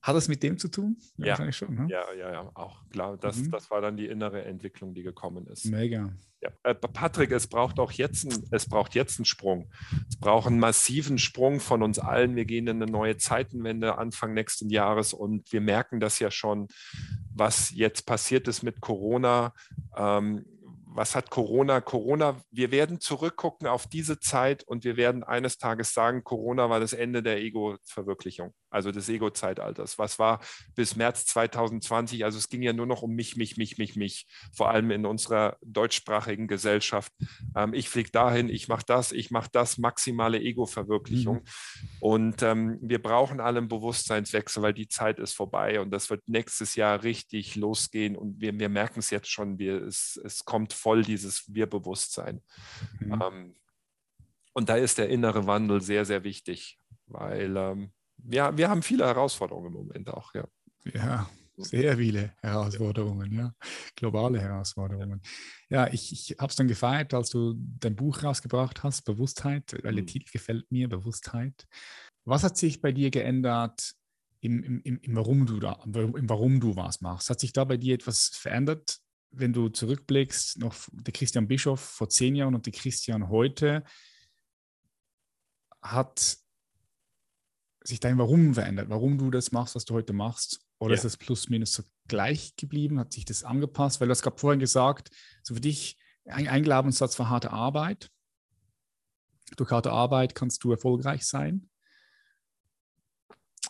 Hat das mit dem zu tun? Ja, wahrscheinlich schon. Ne? Ja, ja, ja, auch klar. Das, mhm. das war dann die innere Entwicklung, die gekommen ist. Mega. Ja. Äh, Patrick, es braucht auch jetzt, ein, es braucht jetzt einen Sprung. Es braucht einen massiven Sprung von uns allen. Wir gehen in eine neue Zeitenwende Anfang nächsten Jahres und wir merken das ja schon, was jetzt passiert ist mit Corona. Ähm, was hat Corona? Corona, wir werden zurückgucken auf diese Zeit und wir werden eines Tages sagen, Corona war das Ende der Ego-Verwirklichung, also des Ego-Zeitalters. Was war bis März 2020? Also es ging ja nur noch um mich, mich, mich, mich, mich, vor allem in unserer deutschsprachigen Gesellschaft. Ähm, ich fliege dahin, ich mache das, ich mache das, maximale Ego-Verwirklichung. Mhm. Und ähm, wir brauchen alle einen Bewusstseinswechsel, weil die Zeit ist vorbei und das wird nächstes Jahr richtig losgehen und wir, wir merken es jetzt schon, wir, es, es kommt voll dieses Wir-Bewusstsein. Mhm. Ähm, und da ist der innere Wandel sehr, sehr wichtig, weil ähm, wir, haben viele Herausforderungen im Moment auch. Ja, ja sehr viele Herausforderungen, ja. Globale Herausforderungen. Ja, ich, ich habe es dann gefeiert, als du dein Buch rausgebracht hast, Bewusstheit, weil der mhm. Titel gefällt mir, Bewusstheit. Was hat sich bei dir geändert im, im, im, im, Warum du da, im Warum du was machst? Hat sich da bei dir etwas verändert wenn du zurückblickst, noch der Christian Bischof vor zehn Jahren und der Christian heute, hat sich dein Warum verändert, warum du das machst, was du heute machst? Oder ja. ist es plus minus so gleich geblieben? Hat sich das angepasst? Weil du hast gerade vorhin gesagt, so für dich ein, ein Glaubenssatz war harte Arbeit. Durch harte Arbeit kannst du erfolgreich sein.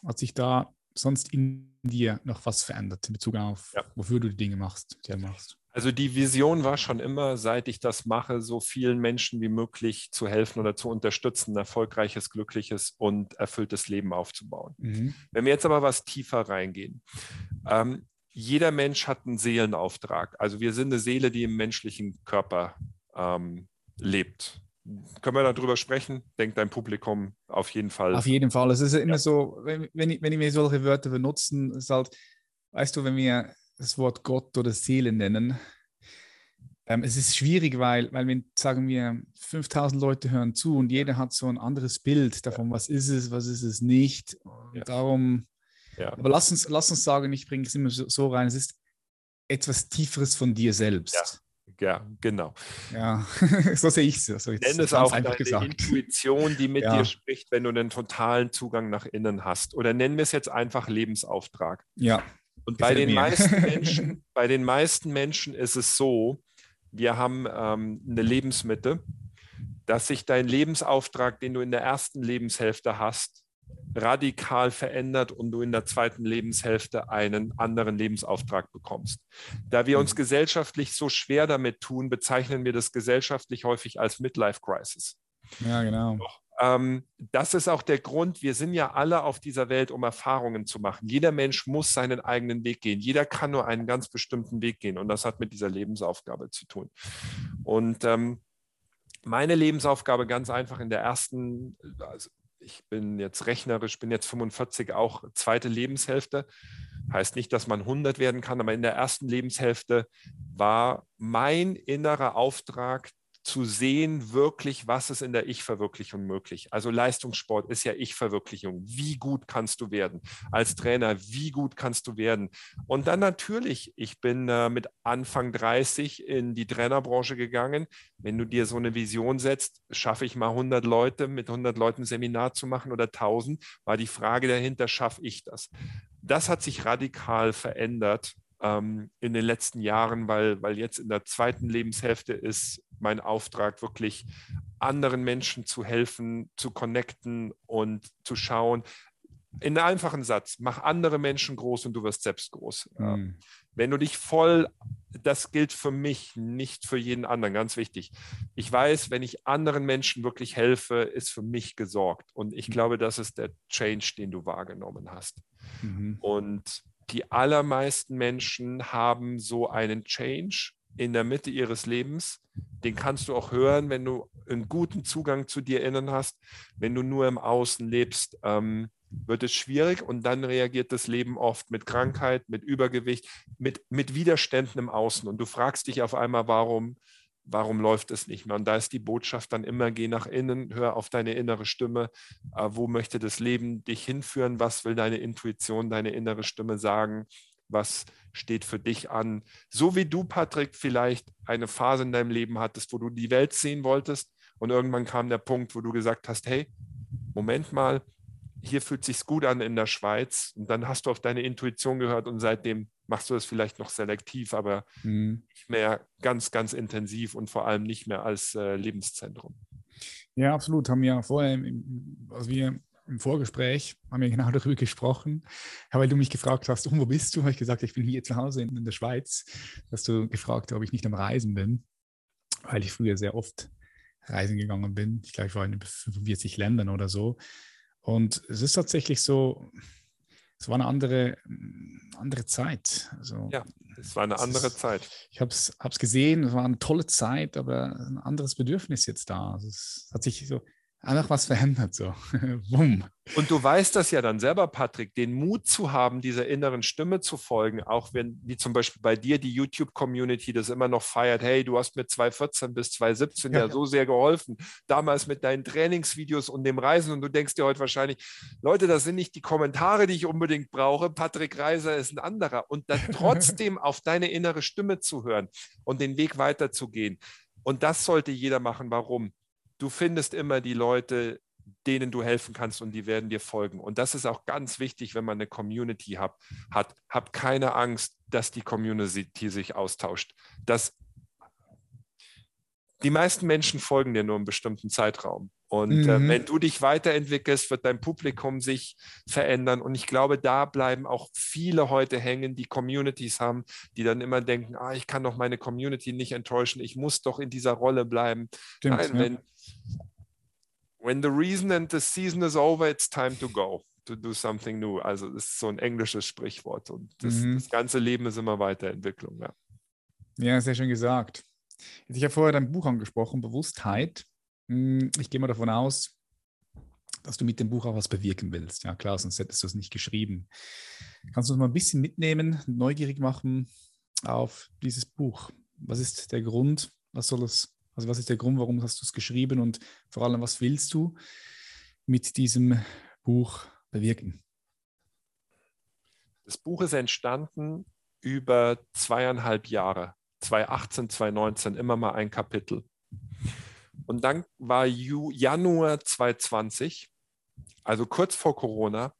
Hat sich da sonst in dir noch was verändert in Bezug auf, ja. wofür du die Dinge machst, die du machst? Also die Vision war schon immer, seit ich das mache, so vielen Menschen wie möglich zu helfen oder zu unterstützen, ein erfolgreiches, glückliches und erfülltes Leben aufzubauen. Mhm. Wenn wir jetzt aber was tiefer reingehen, ähm, jeder Mensch hat einen Seelenauftrag. Also wir sind eine Seele, die im menschlichen Körper ähm, lebt. Können wir darüber sprechen? Denkt dein Publikum auf jeden Fall. Auf jeden Fall. Es ist immer ja. so, wenn, wenn, ich, wenn wir solche Wörter benutzen, ist halt, weißt du, wenn wir das Wort Gott oder Seele nennen, ähm, es ist schwierig, weil, weil wir, sagen wir, 5000 Leute hören zu und jeder hat so ein anderes Bild davon, ja. was ist es, was ist es nicht. Ja. Darum, aber lass uns, lass uns sagen, ich bringe es immer so, so rein, es ist etwas Tieferes von dir selbst. Ja, genau. Ja, [LAUGHS] so sehe ich es. Also Nenn es auch deine gesagt. Intuition, die mit ja. dir spricht, wenn du einen totalen Zugang nach innen hast. Oder nennen wir es jetzt einfach Lebensauftrag. Ja. Und bei den, meisten [LAUGHS] Menschen, bei den meisten Menschen ist es so, wir haben ähm, eine Lebensmitte, dass sich dein Lebensauftrag, den du in der ersten Lebenshälfte hast, radikal verändert und du in der zweiten Lebenshälfte einen anderen Lebensauftrag bekommst. Da wir uns mhm. gesellschaftlich so schwer damit tun, bezeichnen wir das gesellschaftlich häufig als Midlife Crisis. Ja, genau. Ähm, das ist auch der Grund, wir sind ja alle auf dieser Welt, um Erfahrungen zu machen. Jeder Mensch muss seinen eigenen Weg gehen. Jeder kann nur einen ganz bestimmten Weg gehen und das hat mit dieser Lebensaufgabe zu tun. Und ähm, meine Lebensaufgabe ganz einfach in der ersten, also ich bin jetzt rechnerisch, bin jetzt 45, auch zweite Lebenshälfte. Heißt nicht, dass man 100 werden kann, aber in der ersten Lebenshälfte war mein innerer Auftrag, zu sehen, wirklich, was ist in der Ich-Verwirklichung möglich. Also Leistungssport ist ja Ich-Verwirklichung. Wie gut kannst du werden? Als Trainer, wie gut kannst du werden? Und dann natürlich, ich bin äh, mit Anfang 30 in die Trainerbranche gegangen. Wenn du dir so eine Vision setzt, schaffe ich mal 100 Leute, mit 100 Leuten ein Seminar zu machen oder 1000, war die Frage dahinter, schaffe ich das? das hat sich radikal verändert ähm, in den letzten Jahren, weil, weil jetzt in der zweiten Lebenshälfte ist mein Auftrag wirklich anderen Menschen zu helfen, zu connecten und zu schauen. In einem einfachen Satz, mach andere Menschen groß und du wirst selbst groß. Mhm. Wenn du dich voll, das gilt für mich, nicht für jeden anderen, ganz wichtig. Ich weiß, wenn ich anderen Menschen wirklich helfe, ist für mich gesorgt. Und ich mhm. glaube, das ist der Change, den du wahrgenommen hast. Mhm. Und die allermeisten Menschen haben so einen Change in der Mitte ihres Lebens. Den kannst du auch hören, wenn du einen guten Zugang zu dir innen hast. Wenn du nur im Außen lebst, ähm, wird es schwierig und dann reagiert das Leben oft mit Krankheit, mit Übergewicht, mit, mit Widerständen im Außen. Und du fragst dich auf einmal, warum, warum läuft es nicht mehr? Und da ist die Botschaft dann immer, geh nach innen, hör auf deine innere Stimme. Äh, wo möchte das Leben dich hinführen? Was will deine Intuition, deine innere Stimme sagen? Was steht für dich an? So wie du, Patrick, vielleicht eine Phase in deinem Leben hattest, wo du die Welt sehen wolltest und irgendwann kam der Punkt, wo du gesagt hast, hey, Moment mal, hier fühlt sich gut an in der Schweiz und dann hast du auf deine Intuition gehört und seitdem machst du das vielleicht noch selektiv, aber mhm. nicht mehr ganz, ganz intensiv und vor allem nicht mehr als äh, Lebenszentrum. Ja, absolut. Haben ja vorher, also wir im Vorgespräch haben wir genau darüber gesprochen, weil du mich gefragt hast, oh, wo bist du? Habe ich gesagt, ich bin hier zu Hause in, in der Schweiz. Hast du gefragt, ob ich nicht am Reisen bin, weil ich früher sehr oft reisen gegangen bin. Ich glaube, ich war in 45 Ländern oder so. Und es ist tatsächlich so, es war eine andere, andere Zeit. Also, ja, es war eine andere ist, Zeit. Ich habe es gesehen, es war eine tolle Zeit, aber ein anderes Bedürfnis jetzt da. Also es hat sich so einfach was verändert so. [LAUGHS] Wumm. Und du weißt das ja dann selber, Patrick, den Mut zu haben, dieser inneren Stimme zu folgen, auch wenn, wie zum Beispiel bei dir, die YouTube-Community das immer noch feiert, hey, du hast mir 2014 bis 2017 ja, ja, so sehr geholfen, damals mit deinen Trainingsvideos und dem Reisen und du denkst dir heute wahrscheinlich, Leute, das sind nicht die Kommentare, die ich unbedingt brauche, Patrick Reiser ist ein anderer und dann [LAUGHS] trotzdem auf deine innere Stimme zu hören und den Weg weiterzugehen. Und das sollte jeder machen. Warum? Du findest immer die Leute, denen du helfen kannst und die werden dir folgen. Und das ist auch ganz wichtig, wenn man eine Community hat. hat. Hab keine Angst, dass die Community sich austauscht. Das, die meisten Menschen folgen dir nur einen bestimmten Zeitraum. Und äh, mhm. äh, wenn du dich weiterentwickelst, wird dein Publikum sich verändern. Und ich glaube, da bleiben auch viele heute hängen, die Communities haben, die dann immer denken, ah, ich kann doch meine Community nicht enttäuschen, ich muss doch in dieser Rolle bleiben. Stimmt, Nein, ja. wenn, when the reason and the season is over, it's time to go, to do something new. Also das ist so ein englisches Sprichwort. Und das, mhm. das ganze Leben ist immer Weiterentwicklung. Ja, ja sehr schön gesagt. Ich habe vorher dein Buch angesprochen, Bewusstheit. Hm, ich gehe mal davon aus, dass du mit dem Buch auch was bewirken willst. Ja, klar, sonst hättest du es nicht geschrieben. Kannst du uns mal ein bisschen mitnehmen, neugierig machen auf dieses Buch? Was ist der Grund? Was soll es, also was ist der Grund, warum hast du es geschrieben und vor allem, was willst du mit diesem Buch bewirken? Das Buch ist entstanden über zweieinhalb Jahre, 2018, 2019, immer mal ein Kapitel. Und dann war Januar 2020, also kurz vor Corona,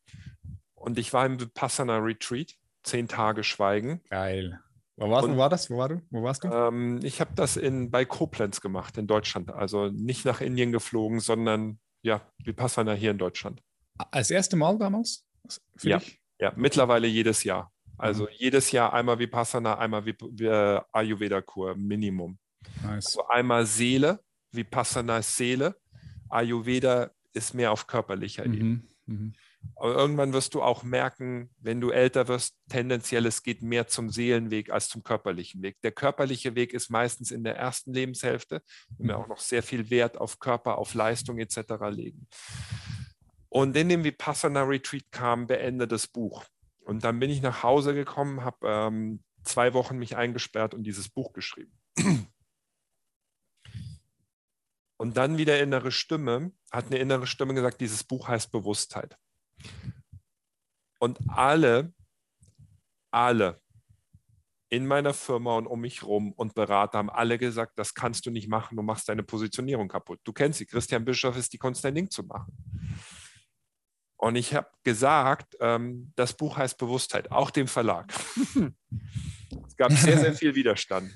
und ich war im Vipassana Retreat, zehn Tage Schweigen. Geil. Wo, warst, und, wo war das? Wo, war du? wo warst du? Ähm, ich habe das in, bei Koblenz gemacht, in Deutschland. Also nicht nach Indien geflogen, sondern ja, Vipassana hier in Deutschland. Als erste Mal damals? ja, ja, mittlerweile jedes Jahr. Also mhm. jedes Jahr einmal Vipassana, einmal Ayurveda-Kur, Minimum. Nice. Also einmal Seele, Vipassana ist Seele, Ayurveda ist mehr auf körperlicher mhm. Ebene. Mhm. Aber irgendwann wirst du auch merken, wenn du älter wirst, tendenziell es geht mehr zum Seelenweg als zum körperlichen Weg. Der körperliche Weg ist meistens in der ersten Lebenshälfte, wenn wir mhm. auch noch sehr viel Wert auf Körper, auf Leistung etc. legen. Und in dem Vipassana Retreat kam beendetes Buch. Und dann bin ich nach Hause gekommen, habe ähm, zwei Wochen mich eingesperrt und dieses Buch geschrieben. Und dann wieder innere Stimme, hat eine innere Stimme gesagt, dieses Buch heißt Bewusstheit. Und alle, alle in meiner Firma und um mich rum und Berater haben alle gesagt, das kannst du nicht machen, du machst deine Positionierung kaputt. Du kennst sie, Christian Bischoff ist die Kunst, dein Ding zu machen. Und ich habe gesagt, ähm, das Buch heißt Bewusstheit, auch dem Verlag. [LAUGHS] es gab sehr, sehr viel Widerstand.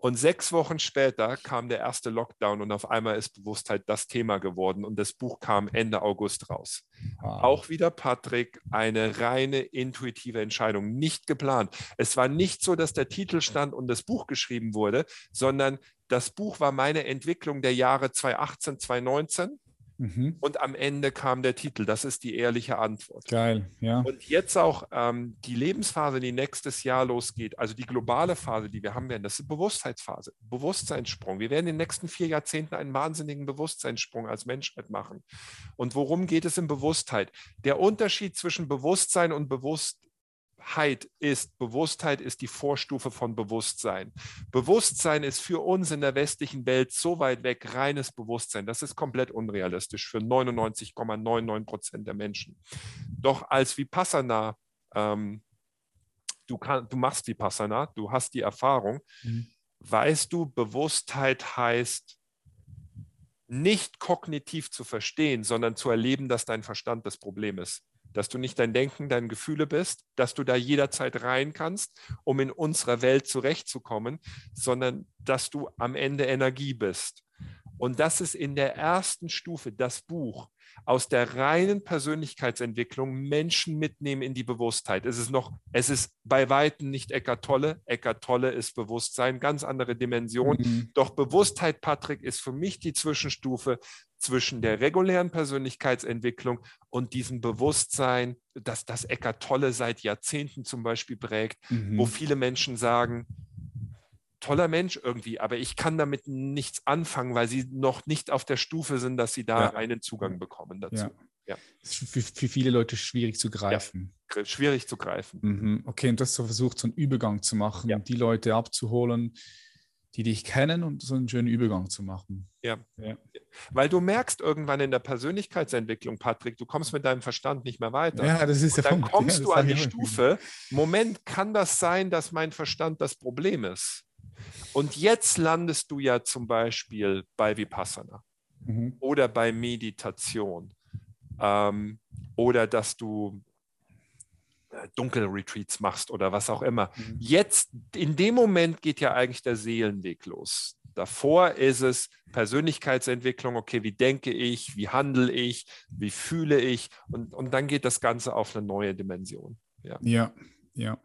Und sechs Wochen später kam der erste Lockdown und auf einmal ist Bewusstheit das Thema geworden und das Buch kam Ende August raus. Wow. Auch wieder Patrick, eine reine intuitive Entscheidung, nicht geplant. Es war nicht so, dass der Titel stand und das Buch geschrieben wurde, sondern das Buch war meine Entwicklung der Jahre 2018, 2019 Mhm. Und am Ende kam der Titel. Das ist die ehrliche Antwort. Geil, ja. Und jetzt auch ähm, die Lebensphase, die nächstes Jahr losgeht, also die globale Phase, die wir haben werden, das ist Bewusstheitsphase, Bewusstseinssprung. Wir werden in den nächsten vier Jahrzehnten einen wahnsinnigen Bewusstseinssprung als Menschheit machen. Und worum geht es in Bewusstheit? Der Unterschied zwischen Bewusstsein und Bewusst Bewusstheit ist, Bewusstheit ist die Vorstufe von Bewusstsein. Bewusstsein ist für uns in der westlichen Welt so weit weg, reines Bewusstsein. Das ist komplett unrealistisch für 99,99 Prozent der Menschen. Doch als Vipassana, ähm, du, kann, du machst Vipassana, du hast die Erfahrung, mhm. weißt du, Bewusstheit heißt, nicht kognitiv zu verstehen, sondern zu erleben, dass dein Verstand das Problem ist dass du nicht dein Denken, deine Gefühle bist, dass du da jederzeit rein kannst, um in unserer Welt zurechtzukommen, sondern dass du am Ende Energie bist. Und das ist in der ersten Stufe das Buch aus der reinen Persönlichkeitsentwicklung Menschen mitnehmen in die Bewusstheit. Es ist noch, es ist bei Weitem nicht Eckart Tolle. Eckart Tolle ist Bewusstsein, ganz andere Dimension. Mhm. Doch Bewusstheit, Patrick, ist für mich die Zwischenstufe zwischen der regulären Persönlichkeitsentwicklung und diesem Bewusstsein, das das Eckart Tolle seit Jahrzehnten zum Beispiel prägt, mhm. wo viele Menschen sagen, toller Mensch irgendwie, aber ich kann damit nichts anfangen, weil sie noch nicht auf der Stufe sind, dass sie da ja. einen Zugang bekommen dazu. Ja. Ja. ist für, für, viele Leute schwierig zu greifen. Ja, schwierig zu greifen. Mhm. Okay, und du hast so versucht, so einen Übergang zu machen, ja. die Leute abzuholen, die dich kennen und so einen schönen Übergang zu machen. Ja. ja. Weil du merkst irgendwann in der Persönlichkeitsentwicklung, Patrick, du kommst mit deinem Verstand nicht mehr weiter. Ja, das ist und ja Dann kommst ja, du an die Stufe, Moment, kann das sein, dass mein Verstand das Problem ist? Und jetzt landest du ja zum Beispiel bei Vipassana mhm. oder bei Meditation ähm, oder dass du Dunkelretreats machst oder was auch immer. Mhm. Jetzt, in dem Moment geht ja eigentlich der Seelenweg los. Davor ist es Persönlichkeitsentwicklung, okay, wie denke ich, wie handle ich, wie fühle ich und, und dann geht das Ganze auf eine neue Dimension. Ja, ja. ja.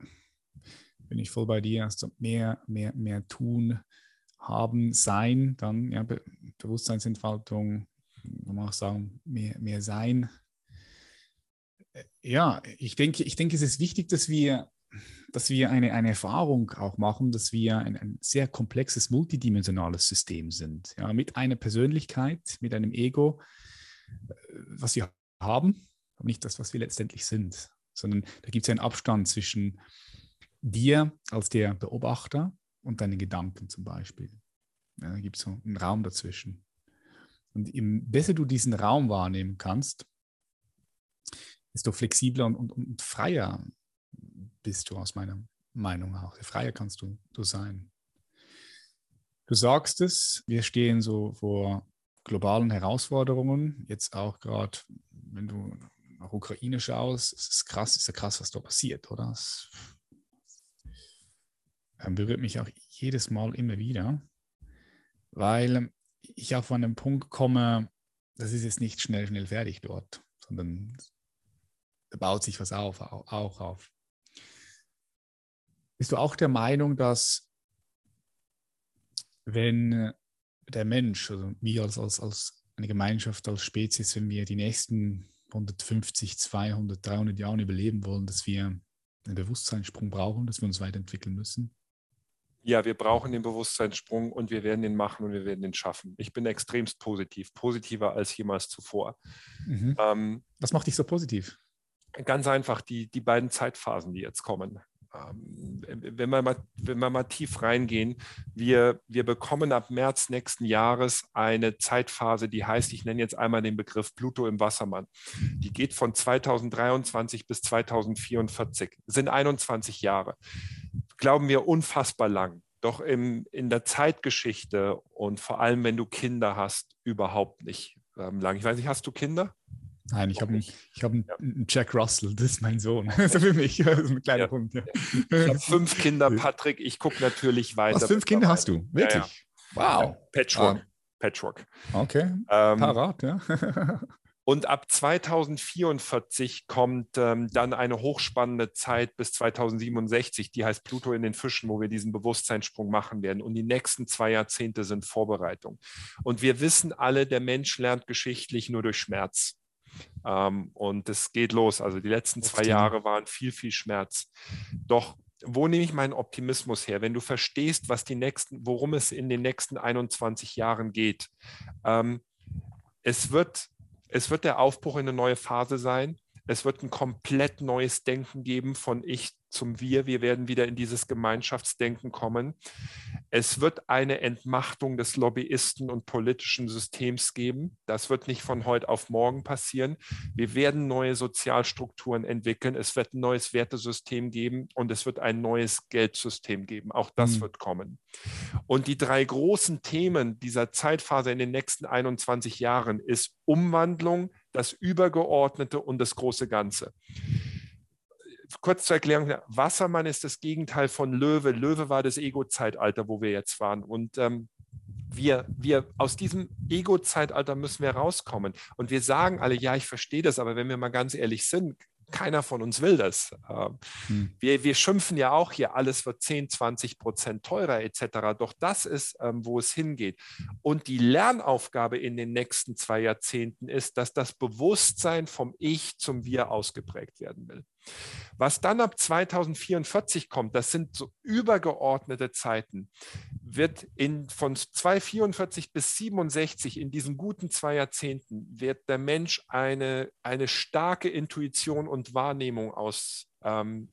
Bin ich voll bei dir. Also mehr, mehr, mehr tun, haben, sein, dann ja, Be Bewusstseinsentfaltung, man auch sagen, mehr, mehr sein, ja, ich denke, ich denke, es ist wichtig, dass wir, dass wir eine, eine Erfahrung auch machen, dass wir ein, ein sehr komplexes, multidimensionales System sind. Ja, mit einer Persönlichkeit, mit einem Ego, äh, was wir haben, aber nicht das, was wir letztendlich sind, sondern da gibt es einen Abstand zwischen dir als der Beobachter und deinen Gedanken zum Beispiel. Ja, da gibt es so einen Raum dazwischen. Und im besser du diesen Raum wahrnehmen kannst, desto flexibler und, und, und freier bist du aus meiner Meinung auch. Freier kannst du, du sein. Du sagst es, wir stehen so vor globalen Herausforderungen. Jetzt auch gerade, wenn du nach Ukraine schaust, es ist krass, ist ja krass, was da passiert, oder? Es berührt mich auch jedes Mal immer wieder, weil ich auch von einem Punkt komme, das ist jetzt nicht schnell, schnell fertig dort, sondern da baut sich was auf, auch auf. Bist du auch der Meinung, dass wenn der Mensch, also wir als, als, als eine Gemeinschaft, als Spezies, wenn wir die nächsten 150, 200, 300 Jahre überleben wollen, dass wir einen Bewusstseinssprung brauchen, dass wir uns weiterentwickeln müssen? Ja, wir brauchen den Bewusstseinssprung und wir werden den machen und wir werden den schaffen. Ich bin extremst positiv, positiver als jemals zuvor. Mhm. Ähm, Was macht dich so positiv? Ganz einfach die, die beiden Zeitphasen, die jetzt kommen. Ähm, wenn, wir mal, wenn wir mal tief reingehen, wir, wir bekommen ab März nächsten Jahres eine Zeitphase, die heißt, ich nenne jetzt einmal den Begriff Pluto im Wassermann. Die geht von 2023 bis 2044, sind 21 Jahre. Glauben wir unfassbar lang. Doch im, in der Zeitgeschichte und vor allem, wenn du Kinder hast, überhaupt nicht ähm, lang. Ich weiß nicht, hast du Kinder? Nein, ich habe einen, hab einen, ja. Jack Russell, das ist mein Sohn. [LAUGHS] so für mich, das ist ein kleiner ja. Hund. Ja. Ich habe fünf Kinder, [LAUGHS] Patrick. Ich gucke natürlich weiter. Was, fünf Kinder hast du? Wirklich? Wow. Patchwork. Ah. Patchwork. Okay. Ähm, Parat, ja. [LAUGHS] Und ab 2044 kommt ähm, dann eine hochspannende Zeit bis 2067, die heißt Pluto in den Fischen, wo wir diesen Bewusstseinssprung machen werden. Und die nächsten zwei Jahrzehnte sind Vorbereitung. Und wir wissen alle, der Mensch lernt geschichtlich nur durch Schmerz. Ähm, und es geht los. Also die letzten zwei Jahre waren viel, viel Schmerz. Doch wo nehme ich meinen Optimismus her? Wenn du verstehst, was die nächsten, worum es in den nächsten 21 Jahren geht. Ähm, es wird es wird der Aufbruch in eine neue Phase sein. Es wird ein komplett neues Denken geben von Ich zum Wir. Wir werden wieder in dieses Gemeinschaftsdenken kommen. Es wird eine Entmachtung des Lobbyisten und politischen Systems geben. Das wird nicht von heute auf morgen passieren. Wir werden neue Sozialstrukturen entwickeln. Es wird ein neues Wertesystem geben und es wird ein neues Geldsystem geben. Auch das mhm. wird kommen. Und die drei großen Themen dieser Zeitphase in den nächsten 21 Jahren ist Umwandlung, das Übergeordnete und das große Ganze kurz zur Erklärung, Wassermann ist das Gegenteil von Löwe. Löwe war das Ego-Zeitalter, wo wir jetzt waren. Und ähm, wir, wir aus diesem Ego-Zeitalter müssen wir rauskommen. Und wir sagen alle, ja, ich verstehe das, aber wenn wir mal ganz ehrlich sind, keiner von uns will das. Ähm, hm. Wir, wir schimpfen ja auch hier, alles wird 10, 20 Prozent teurer etc. Doch das ist, ähm, wo es hingeht. Und die Lernaufgabe in den nächsten zwei Jahrzehnten ist, dass das Bewusstsein vom Ich zum Wir ausgeprägt werden will. Was dann ab 2044 kommt, das sind so übergeordnete Zeiten, wird in, von 244 bis 67 in diesen guten zwei Jahrzehnten wird der Mensch eine, eine starke Intuition und Wahrnehmung aus, ähm,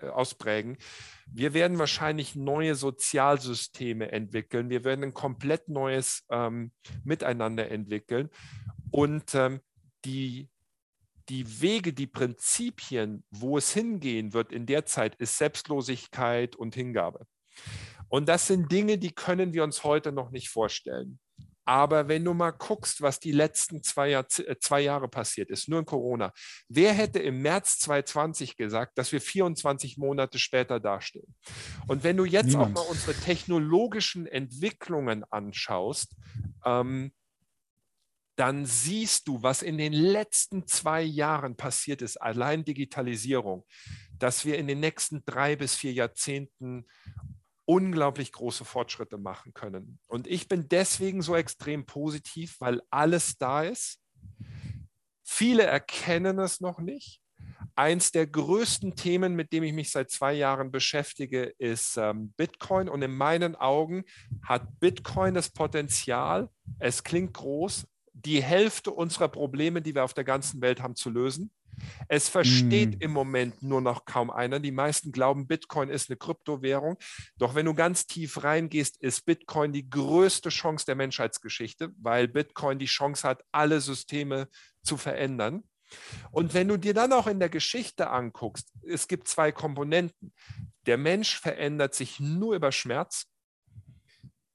ausprägen. Wir werden wahrscheinlich neue Sozialsysteme entwickeln. Wir werden ein komplett neues ähm, Miteinander entwickeln. Und ähm, die die Wege, die Prinzipien, wo es hingehen wird in der Zeit, ist Selbstlosigkeit und Hingabe. Und das sind Dinge, die können wir uns heute noch nicht vorstellen. Aber wenn du mal guckst, was die letzten zwei, Jahr, äh, zwei Jahre passiert ist, nur in Corona, wer hätte im März 2020 gesagt, dass wir 24 Monate später dastehen? Und wenn du jetzt Niemand. auch mal unsere technologischen Entwicklungen anschaust, ähm, dann siehst du, was in den letzten zwei Jahren passiert ist, allein Digitalisierung, dass wir in den nächsten drei bis vier Jahrzehnten unglaublich große Fortschritte machen können. Und ich bin deswegen so extrem positiv, weil alles da ist. Viele erkennen es noch nicht. Eins der größten Themen, mit dem ich mich seit zwei Jahren beschäftige, ist ähm, Bitcoin. Und in meinen Augen hat Bitcoin das Potenzial, es klingt groß, die Hälfte unserer Probleme, die wir auf der ganzen Welt haben, zu lösen. Es versteht mm. im Moment nur noch kaum einer. Die meisten glauben, Bitcoin ist eine Kryptowährung. Doch wenn du ganz tief reingehst, ist Bitcoin die größte Chance der Menschheitsgeschichte, weil Bitcoin die Chance hat, alle Systeme zu verändern. Und wenn du dir dann auch in der Geschichte anguckst, es gibt zwei Komponenten. Der Mensch verändert sich nur über Schmerz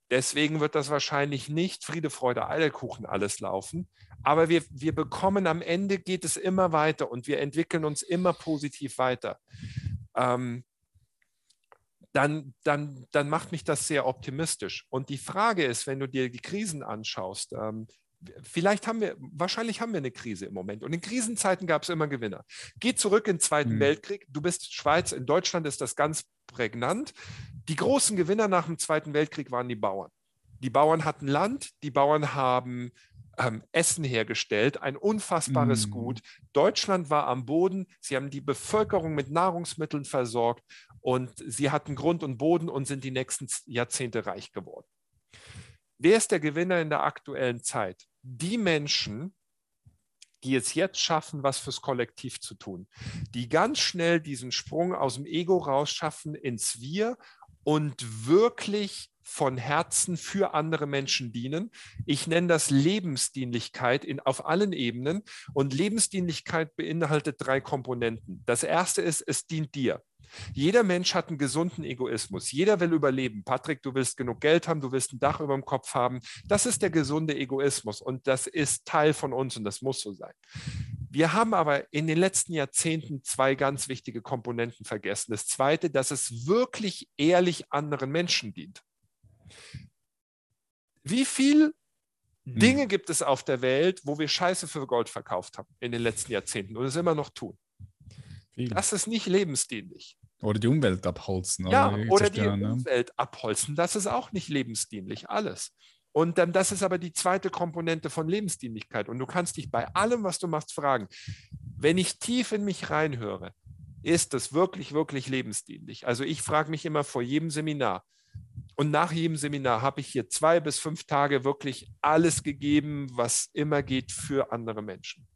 Deswegen wird das wahrscheinlich nicht Friede, Freude, Eierkuchen alles laufen. Aber wir, wir bekommen am Ende geht es immer weiter und wir entwickeln uns immer positiv weiter. Ähm, dann, dann, dann macht mich das sehr optimistisch. Und die Frage ist, wenn du dir die Krisen anschaust, ähm, vielleicht haben wir, wahrscheinlich haben wir eine Krise im Moment. Und in Krisenzeiten gab es immer Gewinner. Geh zurück in den Zweiten mhm. Weltkrieg. Du bist Schweiz, in Deutschland ist das ganz prägnant. Die großen Gewinner nach dem Zweiten Weltkrieg waren die Bauern. Die Bauern hatten Land, die Bauern haben ähm, Essen hergestellt, ein unfassbares mm. Gut. Deutschland war am Boden, sie haben die Bevölkerung mit Nahrungsmitteln versorgt und sie hatten Grund und Boden und sind die nächsten Jahrzehnte reich geworden. Wer ist der Gewinner in der aktuellen Zeit? Die Menschen, die es jetzt schaffen, was fürs Kollektiv zu tun, die ganz schnell diesen Sprung aus dem Ego rausschaffen ins Wir und wirklich von Herzen für andere Menschen dienen. Ich nenne das Lebensdienlichkeit in, auf allen Ebenen. Und Lebensdienlichkeit beinhaltet drei Komponenten. Das erste ist, es dient dir. Jeder Mensch hat einen gesunden Egoismus. Jeder will überleben. Patrick, du willst genug Geld haben, du willst ein Dach über dem Kopf haben. Das ist der gesunde Egoismus und das ist Teil von uns und das muss so sein. Wir haben aber in den letzten Jahrzehnten zwei ganz wichtige Komponenten vergessen. Das zweite, dass es wirklich ehrlich anderen Menschen dient. Wie viel hm. Dinge gibt es auf der Welt, wo wir Scheiße für Gold verkauft haben in den letzten Jahrzehnten und es immer noch tun? Viel. Das ist nicht lebensdienlich. Oder die Umwelt abholzen. Ja, oder, oder die ne? Umwelt abholzen. Das ist auch nicht lebensdienlich, alles. Und ähm, das ist aber die zweite Komponente von Lebensdienlichkeit. Und du kannst dich bei allem, was du machst, fragen, wenn ich tief in mich reinhöre, ist das wirklich, wirklich lebensdienlich? Also ich frage mich immer vor jedem Seminar, und nach jedem Seminar habe ich hier zwei bis fünf Tage wirklich alles gegeben, was immer geht für andere Menschen.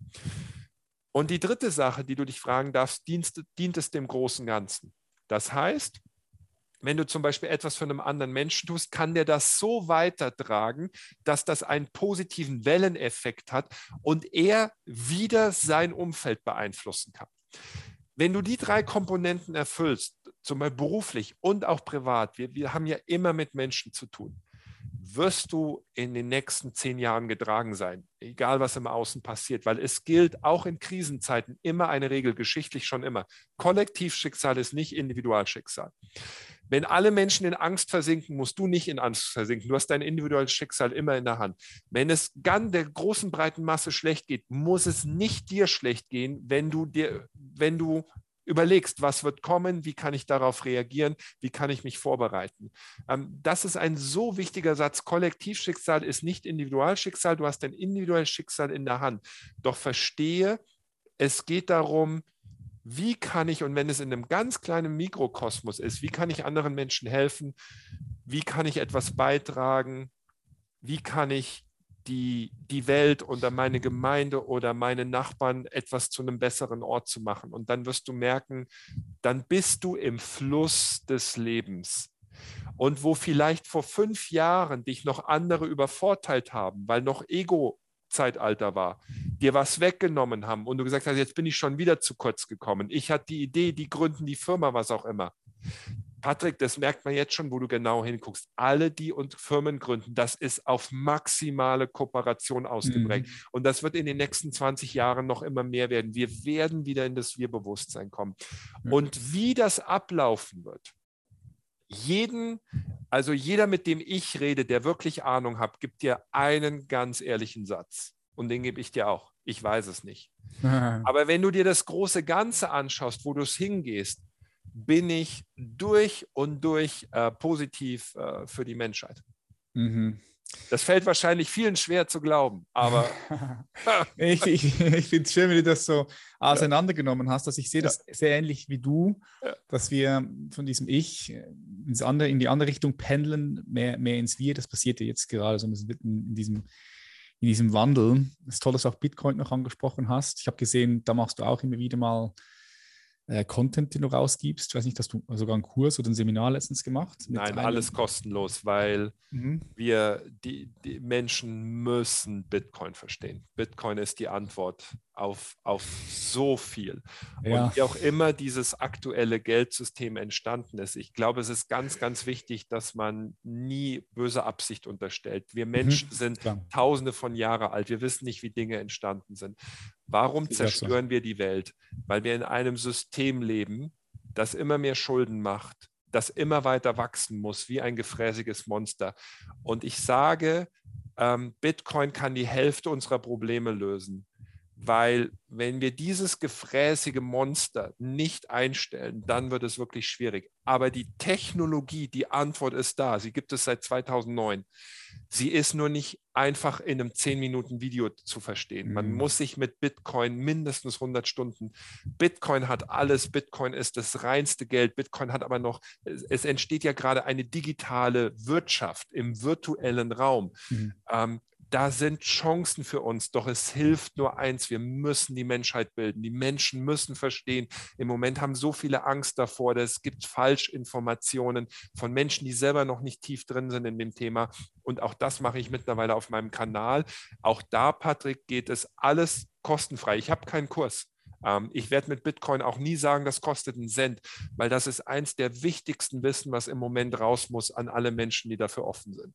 Und die dritte Sache, die du dich fragen darfst, dient, dient es dem großen Ganzen? Das heißt, wenn du zum Beispiel etwas für einen anderen Menschen tust, kann der das so weitertragen, dass das einen positiven Welleneffekt hat und er wieder sein Umfeld beeinflussen kann. Wenn du die drei Komponenten erfüllst, zum Beispiel beruflich und auch privat, wir, wir haben ja immer mit Menschen zu tun, wirst du in den nächsten zehn Jahren getragen sein, egal was im Außen passiert, weil es gilt auch in Krisenzeiten immer eine Regel, geschichtlich schon immer. Kollektivschicksal ist nicht Individualschicksal. Wenn alle Menschen in Angst versinken, musst du nicht in Angst versinken. Du hast dein individuelles Schicksal immer in der Hand. Wenn es ganz der großen breiten Masse schlecht geht, muss es nicht dir schlecht gehen, wenn du dir, wenn du überlegst, was wird kommen, wie kann ich darauf reagieren, wie kann ich mich vorbereiten. Ähm, das ist ein so wichtiger Satz. Kollektivschicksal ist nicht Individualschicksal, du hast dein individuelles Schicksal in der Hand. Doch verstehe, es geht darum, wie kann ich, und wenn es in einem ganz kleinen Mikrokosmos ist, wie kann ich anderen Menschen helfen, wie kann ich etwas beitragen, wie kann ich die, die Welt oder meine Gemeinde oder meine Nachbarn etwas zu einem besseren Ort zu machen. Und dann wirst du merken, dann bist du im Fluss des Lebens. Und wo vielleicht vor fünf Jahren dich noch andere übervorteilt haben, weil noch Ego-Zeitalter war, dir was weggenommen haben und du gesagt hast, jetzt bin ich schon wieder zu kurz gekommen. Ich hatte die Idee, die gründen die Firma, was auch immer. Patrick, das merkt man jetzt schon, wo du genau hinguckst. Alle, die und Firmen gründen, das ist auf maximale Kooperation ausgeprägt. Mhm. Und das wird in den nächsten 20 Jahren noch immer mehr werden. Wir werden wieder in das Wir-Bewusstsein kommen. Mhm. Und wie das ablaufen wird, jeden, also jeder, mit dem ich rede, der wirklich Ahnung hat, gibt dir einen ganz ehrlichen Satz. Und den gebe ich dir auch. Ich weiß es nicht. [LAUGHS] Aber wenn du dir das große Ganze anschaust, wo du es hingehst, bin ich durch und durch äh, positiv äh, für die Menschheit. Mhm. Das fällt wahrscheinlich vielen schwer zu glauben, aber. [LAUGHS] ich ich, ich finde es schön, wie du das so auseinandergenommen hast, dass ich sehe das sehr ähnlich wie du, ja. dass wir von diesem Ich ins andere, in die andere Richtung pendeln, mehr, mehr ins Wir. Das passiert ja jetzt gerade so in diesem, in diesem Wandel. Es ist toll, dass du auch Bitcoin noch angesprochen hast. Ich habe gesehen, da machst du auch immer wieder mal äh, Content, den du rausgibst? Ich weiß nicht, hast du sogar einen Kurs oder ein Seminar letztens gemacht? Nein, alles kostenlos, weil mhm. wir, die, die Menschen müssen Bitcoin verstehen. Bitcoin ist die Antwort auf, auf so viel. Ja. Und wie auch immer dieses aktuelle Geldsystem entstanden ist, ich glaube, es ist ganz, ganz wichtig, dass man nie böse Absicht unterstellt. Wir mhm. Menschen mhm. sind Klar. tausende von Jahren alt. Wir wissen nicht, wie Dinge entstanden sind. Warum zerstören wir die Welt? Weil wir in einem System leben, das immer mehr Schulden macht, das immer weiter wachsen muss, wie ein gefräßiges Monster. Und ich sage, ähm, Bitcoin kann die Hälfte unserer Probleme lösen. Weil wenn wir dieses gefräßige Monster nicht einstellen, dann wird es wirklich schwierig. Aber die Technologie, die Antwort ist da. Sie gibt es seit 2009. Sie ist nur nicht einfach in einem 10 Minuten Video zu verstehen. Man mhm. muss sich mit Bitcoin mindestens 100 Stunden. Bitcoin hat alles. Bitcoin ist das reinste Geld. Bitcoin hat aber noch, es entsteht ja gerade eine digitale Wirtschaft im virtuellen Raum. Mhm. Ähm, da sind Chancen für uns, doch es hilft nur eins, wir müssen die Menschheit bilden. Die Menschen müssen verstehen. Im Moment haben so viele Angst davor, dass es gibt Falschinformationen von Menschen, die selber noch nicht tief drin sind in dem Thema. Und auch das mache ich mittlerweile auf meinem Kanal. Auch da, Patrick, geht es alles kostenfrei. Ich habe keinen Kurs. Ähm, ich werde mit Bitcoin auch nie sagen, das kostet einen Cent, weil das ist eins der wichtigsten Wissen, was im Moment raus muss an alle Menschen, die dafür offen sind.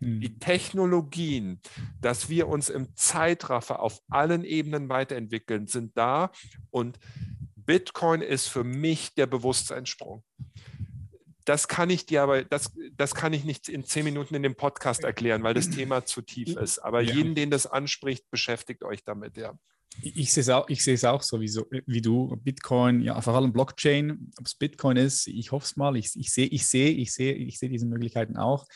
Mhm. Die Technologien, dass wir uns im Zeitraffer auf allen Ebenen weiterentwickeln, sind da und Bitcoin ist für mich der Bewusstseinssprung. Das kann ich dir aber, das, das kann ich nicht in zehn Minuten in dem Podcast erklären, weil das Thema zu tief ist. Aber ja. jeden, den das anspricht, beschäftigt euch damit, ja. Ich sehe es auch, ich sehe es auch so wie, so wie du. Bitcoin, ja, vor allem Blockchain, ob es Bitcoin ist, ich hoffe es mal. Ich, ich sehe, ich sehe, ich sehe, ich sehe diese Möglichkeiten auch.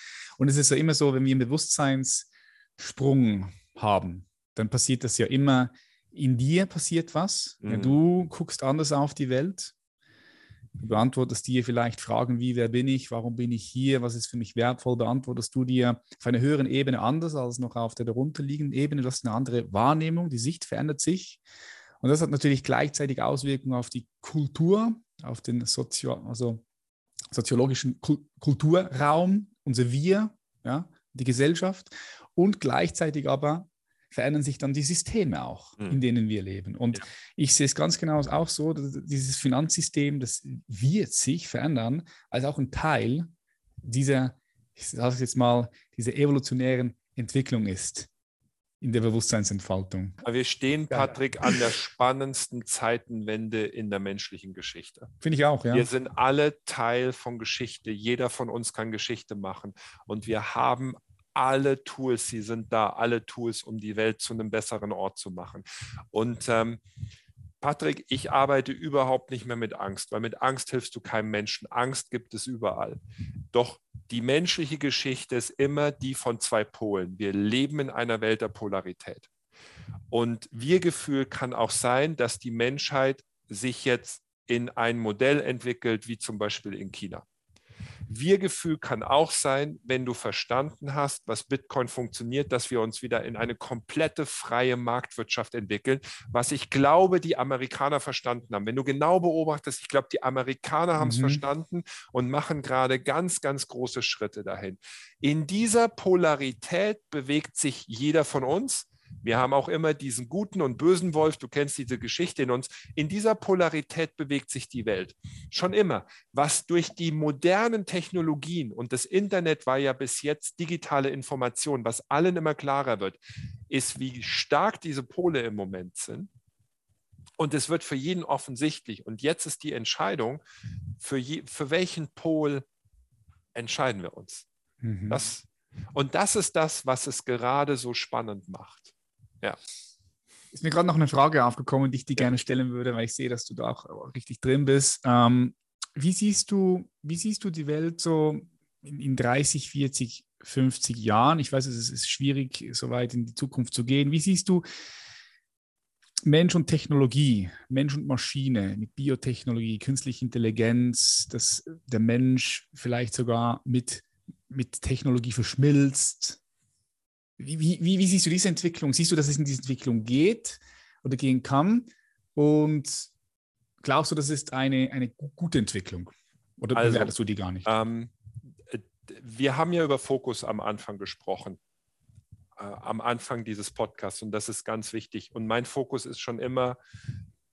Und es ist ja immer so, wenn wir einen Bewusstseinssprung haben, dann passiert das ja immer, in dir passiert was. Mhm. Du guckst anders auf die Welt. Du beantwortest dir vielleicht Fragen wie, wer bin ich, warum bin ich hier, was ist für mich wertvoll, beantwortest du dir auf einer höheren Ebene anders als noch auf der darunterliegenden Ebene. Du hast eine andere Wahrnehmung, die Sicht verändert sich. Und das hat natürlich gleichzeitig Auswirkungen auf die Kultur, auf den Sozio also soziologischen Kulturraum, unser Wir, ja, die Gesellschaft und gleichzeitig aber verändern sich dann die Systeme auch, mhm. in denen wir leben. Und ja. ich sehe es ganz genau auch so, dieses Finanzsystem, das wird sich verändern, als auch ein Teil dieser, ich sage jetzt mal, dieser evolutionären Entwicklung ist in der Bewusstseinsentfaltung. Wir stehen, Patrick, an der spannendsten Zeitenwende in der menschlichen Geschichte. Finde ich auch, ja. Wir sind alle Teil von Geschichte. Jeder von uns kann Geschichte machen. Und wir haben alle Tools, sie sind da, alle Tools, um die Welt zu einem besseren Ort zu machen. Und ähm, Patrick, ich arbeite überhaupt nicht mehr mit Angst, weil mit Angst hilfst du keinem Menschen. Angst gibt es überall. Doch die menschliche Geschichte ist immer die von zwei Polen. Wir leben in einer Welt der Polarität. Und Wir-Gefühl kann auch sein, dass die Menschheit sich jetzt in ein Modell entwickelt, wie zum Beispiel in China. Wir-Gefühl kann auch sein, wenn du verstanden hast, was Bitcoin funktioniert, dass wir uns wieder in eine komplette freie Marktwirtschaft entwickeln, was ich glaube, die Amerikaner verstanden haben. Wenn du genau beobachtest, ich glaube, die Amerikaner haben es mhm. verstanden und machen gerade ganz, ganz große Schritte dahin. In dieser Polarität bewegt sich jeder von uns. Wir haben auch immer diesen guten und bösen Wolf, du kennst diese Geschichte in uns. In dieser Polarität bewegt sich die Welt. Schon immer. Was durch die modernen Technologien und das Internet war ja bis jetzt digitale Information, was allen immer klarer wird, ist, wie stark diese Pole im Moment sind. Und es wird für jeden offensichtlich. Und jetzt ist die Entscheidung, für, je, für welchen Pol entscheiden wir uns. Mhm. Das, und das ist das, was es gerade so spannend macht. Ja. Ist mir gerade noch eine Frage aufgekommen, die ich dir gerne stellen würde, weil ich sehe, dass du da auch richtig drin bist. Ähm, wie, siehst du, wie siehst du die Welt so in, in 30, 40, 50 Jahren? Ich weiß, es ist schwierig, so weit in die Zukunft zu gehen. Wie siehst du Mensch und Technologie, Mensch und Maschine mit Biotechnologie, künstliche Intelligenz, dass der Mensch vielleicht sogar mit, mit Technologie verschmilzt? Wie, wie, wie, siehst du diese Entwicklung? Siehst du, dass es in diese Entwicklung geht oder gehen kann? Und glaubst du, das ist eine, eine gute Entwicklung? Oder also, bewertest du die gar nicht? Ähm, wir haben ja über Fokus am Anfang gesprochen, äh, am Anfang dieses Podcasts und das ist ganz wichtig. Und mein Fokus ist schon immer,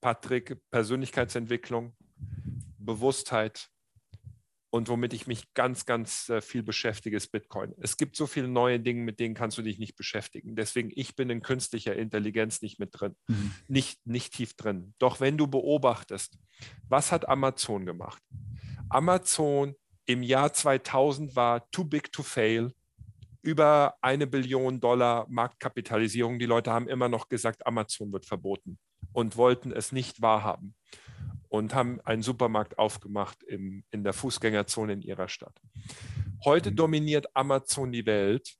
Patrick, Persönlichkeitsentwicklung, Bewusstheit, und womit ich mich ganz, ganz äh, viel beschäftige, ist Bitcoin. Es gibt so viele neue Dinge, mit denen kannst du dich nicht beschäftigen. Deswegen, ich bin in künstlicher Intelligenz nicht mit drin, mhm. nicht, nicht tief drin. Doch wenn du beobachtest, was hat Amazon gemacht? Amazon im Jahr 2000 war too big to fail, über eine Billion Dollar Marktkapitalisierung. Die Leute haben immer noch gesagt, Amazon wird verboten und wollten es nicht wahrhaben und haben einen Supermarkt aufgemacht im, in der Fußgängerzone in ihrer Stadt. Heute mhm. dominiert Amazon die Welt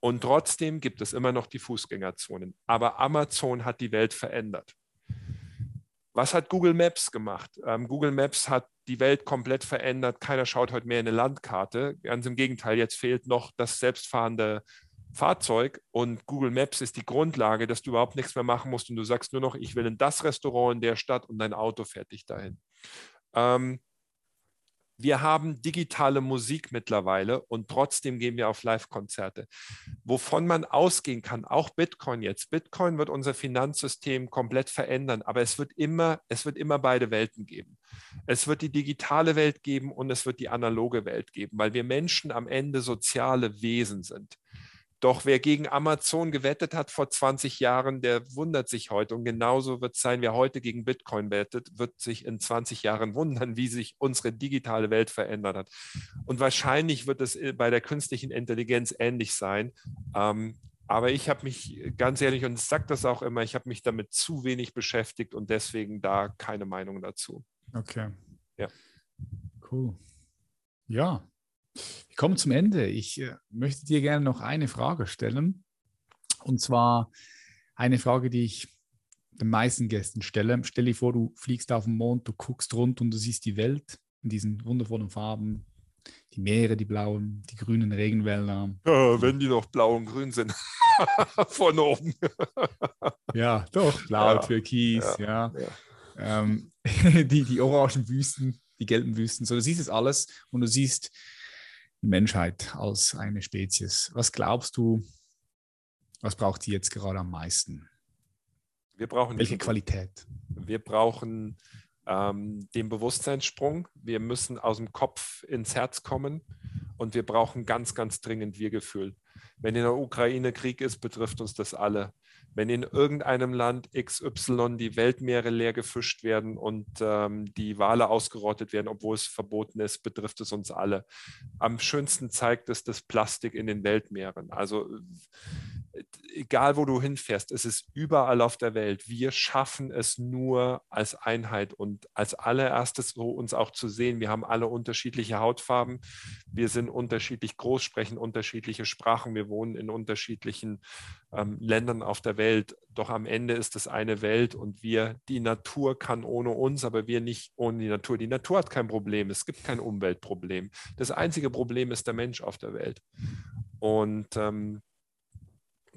und trotzdem gibt es immer noch die Fußgängerzonen. Aber Amazon hat die Welt verändert. Was hat Google Maps gemacht? Ähm, Google Maps hat die Welt komplett verändert. Keiner schaut heute mehr in eine Landkarte. Ganz im Gegenteil, jetzt fehlt noch das selbstfahrende Fahrzeug und Google Maps ist die Grundlage, dass du überhaupt nichts mehr machen musst und du sagst nur noch, ich will in das Restaurant in der Stadt und dein Auto fährt dich dahin. Ähm, wir haben digitale Musik mittlerweile und trotzdem gehen wir auf Live-Konzerte. Wovon man ausgehen kann, auch Bitcoin jetzt. Bitcoin wird unser Finanzsystem komplett verändern, aber es wird immer, es wird immer beide Welten geben. Es wird die digitale Welt geben und es wird die analoge Welt geben, weil wir Menschen am Ende soziale Wesen sind. Doch wer gegen Amazon gewettet hat vor 20 Jahren, der wundert sich heute. Und genauso wird es sein, wer heute gegen Bitcoin wettet, wird sich in 20 Jahren wundern, wie sich unsere digitale Welt verändert hat. Und wahrscheinlich wird es äh, bei der künstlichen Intelligenz ähnlich sein. Ähm, aber ich habe mich ganz ehrlich, und ich sage das auch immer, ich habe mich damit zu wenig beschäftigt und deswegen da keine Meinung dazu. Okay. Ja. Cool. Ja, wir kommen zum Ende. Ich äh, möchte dir gerne noch eine Frage stellen. Und zwar eine Frage, die ich den meisten Gästen stelle. Stell dir vor, du fliegst auf den Mond, du guckst rund und du siehst die Welt in diesen wundervollen Farben. Die Meere, die blauen, die grünen Regenwälder. Ja, wenn die noch blau und grün sind. [LAUGHS] Von oben. [LAUGHS] ja, doch. Blau, ja, Türkis, ja. ja. Ähm, [LAUGHS] die, die orangen Wüsten, die gelben Wüsten. So, du siehst es alles und du siehst die Menschheit als eine Spezies. Was glaubst du, was braucht die jetzt gerade am meisten? Wir brauchen welche Qualität? Wir brauchen ähm, den Bewusstseinssprung. Wir müssen aus dem Kopf ins Herz kommen und wir brauchen ganz, ganz dringend Wir-Gefühl. Wenn in der Ukraine Krieg ist, betrifft uns das alle wenn in irgendeinem Land XY die Weltmeere leer gefischt werden und ähm, die Wale ausgerottet werden, obwohl es verboten ist, betrifft es uns alle. Am schönsten zeigt es das Plastik in den Weltmeeren. Also egal wo du hinfährst, es ist überall auf der Welt. Wir schaffen es nur als Einheit und als allererstes so uns auch zu sehen. Wir haben alle unterschiedliche Hautfarben. Wir sind unterschiedlich groß, sprechen unterschiedliche Sprachen. Wir wohnen in unterschiedlichen ähm, Ländern auf der Welt. Doch am Ende ist es eine Welt und wir, die Natur kann ohne uns, aber wir nicht ohne die Natur. Die Natur hat kein Problem. Es gibt kein Umweltproblem. Das einzige Problem ist der Mensch auf der Welt. Und ähm,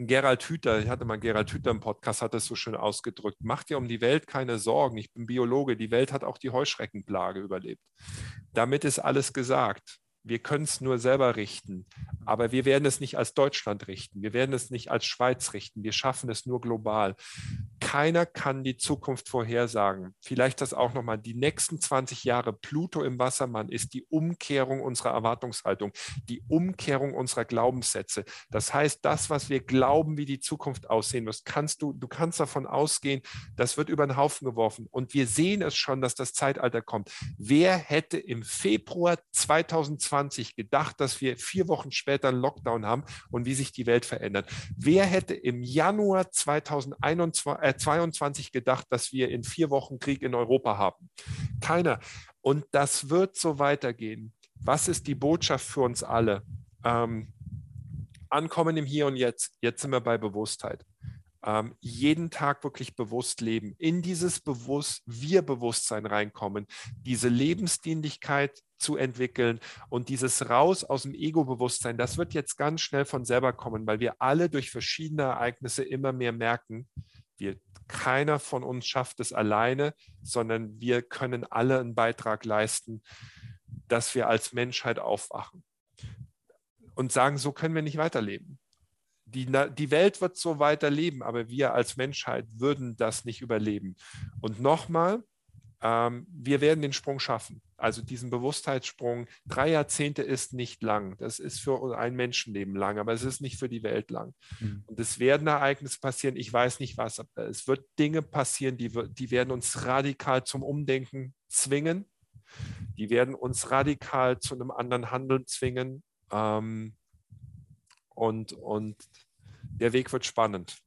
Gerald Hüther, ich hatte mal Gerald Hüther im Podcast, hat das so schön ausgedrückt. Mach dir um die Welt keine Sorgen. Ich bin Biologe. Die Welt hat auch die Heuschreckenplage überlebt. Damit ist alles gesagt. Wir können es nur selber richten, aber wir werden es nicht als Deutschland richten. Wir werden es nicht als Schweiz richten. Wir schaffen es nur global. Keiner kann die Zukunft vorhersagen. Vielleicht das auch nochmal. Die nächsten 20 Jahre Pluto im Wassermann ist die Umkehrung unserer Erwartungshaltung, die Umkehrung unserer Glaubenssätze. Das heißt, das, was wir glauben, wie die Zukunft aussehen muss, kannst du, du kannst davon ausgehen, das wird über den Haufen geworfen. Und wir sehen es schon, dass das Zeitalter kommt. Wer hätte im Februar 2020 2020 gedacht, dass wir vier Wochen später einen Lockdown haben und wie sich die Welt verändert. Wer hätte im Januar 2022 äh, gedacht, dass wir in vier Wochen Krieg in Europa haben? Keiner. Und das wird so weitergehen. Was ist die Botschaft für uns alle? Ähm, ankommen im Hier und Jetzt. Jetzt sind wir bei Bewusstheit ähm, jeden Tag wirklich bewusst leben, in dieses Bewusst Wir-Bewusstsein reinkommen, diese Lebensdienlichkeit zu entwickeln und dieses Raus aus dem Ego-Bewusstsein, das wird jetzt ganz schnell von selber kommen, weil wir alle durch verschiedene Ereignisse immer mehr merken, wir, keiner von uns schafft es alleine, sondern wir können alle einen Beitrag leisten, dass wir als Menschheit aufwachen und sagen, so können wir nicht weiterleben die, die Welt wird so weiterleben, aber wir als Menschheit würden das nicht überleben. Und nochmal, wir werden den Sprung schaffen. Also diesen Bewusstheitssprung. Drei Jahrzehnte ist nicht lang. Das ist für ein Menschenleben lang, aber es ist nicht für die Welt lang. Mhm. Und es werden Ereignisse passieren. Ich weiß nicht was. Es wird Dinge passieren, die, die werden uns radikal zum Umdenken zwingen. Die werden uns radikal zu einem anderen Handeln zwingen. Ähm, und, und der Weg wird spannend.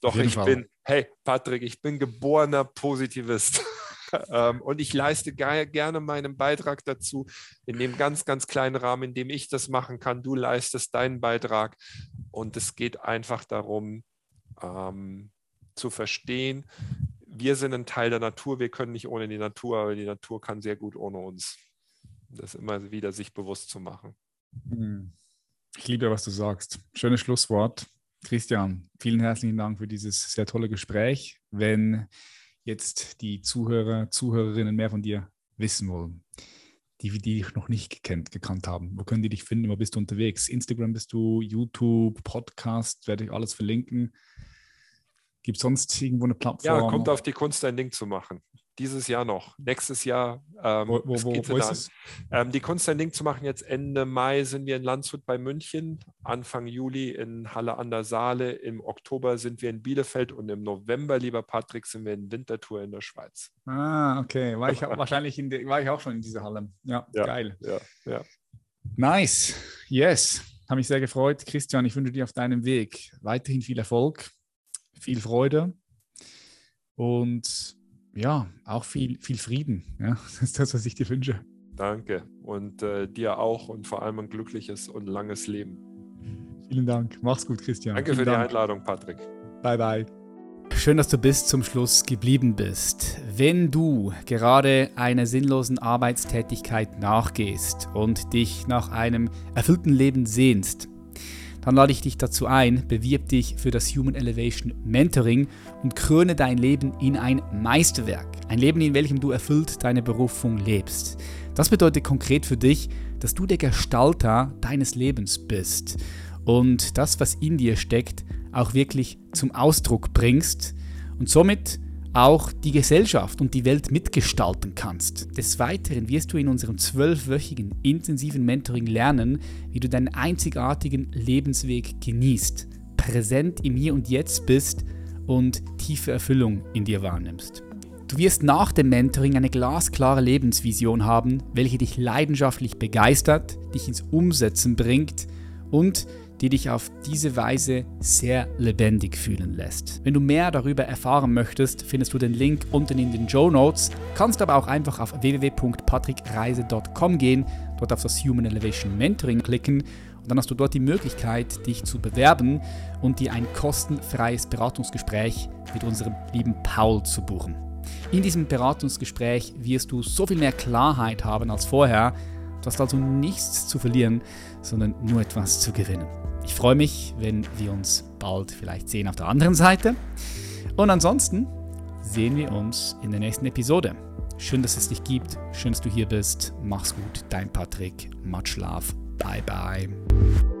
Doch ich Fall. bin, hey Patrick, ich bin geborener Positivist. [LAUGHS] Ähm, und ich leiste gerne meinen Beitrag dazu, in dem ganz, ganz kleinen Rahmen, in dem ich das machen kann. Du leistest deinen Beitrag. Und es geht einfach darum, ähm, zu verstehen, wir sind ein Teil der Natur, wir können nicht ohne die Natur, aber die Natur kann sehr gut ohne uns. Das immer wieder sich bewusst zu machen. Mhm. Ich liebe, was du sagst. Schönes Schlusswort. Christian, vielen herzlichen Dank für dieses sehr tolle Gespräch. Wenn jetzt die Zuhörer, Zuhörerinnen mehr von dir wissen wollen, die, die dich noch nicht gekannt, gekannt haben, wo können die dich finden? Wo bist du unterwegs? Instagram bist du, YouTube, Podcast, werde ich alles verlinken. Gibt es sonst irgendwo eine Plattform? Ja, kommt auf die Kunst, ein Ding zu machen. Dieses Jahr noch. Nächstes Jahr. Ähm, wo, wo, wo, wo ist es? Ähm, die Kunst ein Ding zu machen, jetzt Ende Mai sind wir in Landshut bei München, Anfang Juli in Halle an der Saale, im Oktober sind wir in Bielefeld und im November, lieber Patrick, sind wir in Winterthur in der Schweiz. Ah, okay. War ich [LAUGHS] wahrscheinlich in der, war ich auch schon in dieser Halle. Ja, ja geil. Ja, ja. Nice. Yes. Habe mich sehr gefreut. Christian, ich wünsche dir auf deinem Weg weiterhin viel Erfolg, viel Freude und ja, auch viel, viel Frieden. Ja, [LAUGHS] das ist das, was ich dir wünsche. Danke und äh, dir auch und vor allem ein glückliches und langes Leben. Vielen Dank. Mach's gut, Christian. Danke Vielen für Dank. die Einladung, Patrick. Bye, bye. Schön, dass du bis zum Schluss geblieben bist. Wenn du gerade einer sinnlosen Arbeitstätigkeit nachgehst und dich nach einem erfüllten Leben sehnst, dann lade ich dich dazu ein, bewirb dich für das Human Elevation Mentoring und kröne dein Leben in ein Meisterwerk. Ein Leben, in welchem du erfüllt deine Berufung lebst. Das bedeutet konkret für dich, dass du der Gestalter deines Lebens bist und das, was in dir steckt, auch wirklich zum Ausdruck bringst und somit auch die Gesellschaft und die Welt mitgestalten kannst. Des Weiteren wirst du in unserem zwölfwöchigen intensiven Mentoring lernen, wie du deinen einzigartigen Lebensweg genießt, präsent im Hier und Jetzt bist und tiefe Erfüllung in dir wahrnimmst. Du wirst nach dem Mentoring eine glasklare Lebensvision haben, welche dich leidenschaftlich begeistert, dich ins Umsetzen bringt und die dich auf diese Weise sehr lebendig fühlen lässt. Wenn du mehr darüber erfahren möchtest, findest du den Link unten in den Show Notes, kannst aber auch einfach auf www.patrickreise.com gehen, dort auf das Human Elevation Mentoring klicken und dann hast du dort die Möglichkeit, dich zu bewerben und dir ein kostenfreies Beratungsgespräch mit unserem lieben Paul zu buchen. In diesem Beratungsgespräch wirst du so viel mehr Klarheit haben als vorher. Du hast also nichts zu verlieren, sondern nur etwas zu gewinnen. Ich freue mich, wenn wir uns bald vielleicht sehen auf der anderen Seite. Und ansonsten sehen wir uns in der nächsten Episode. Schön, dass es dich gibt. Schön, dass du hier bist. Mach's gut. Dein Patrick. Much love. Bye, bye.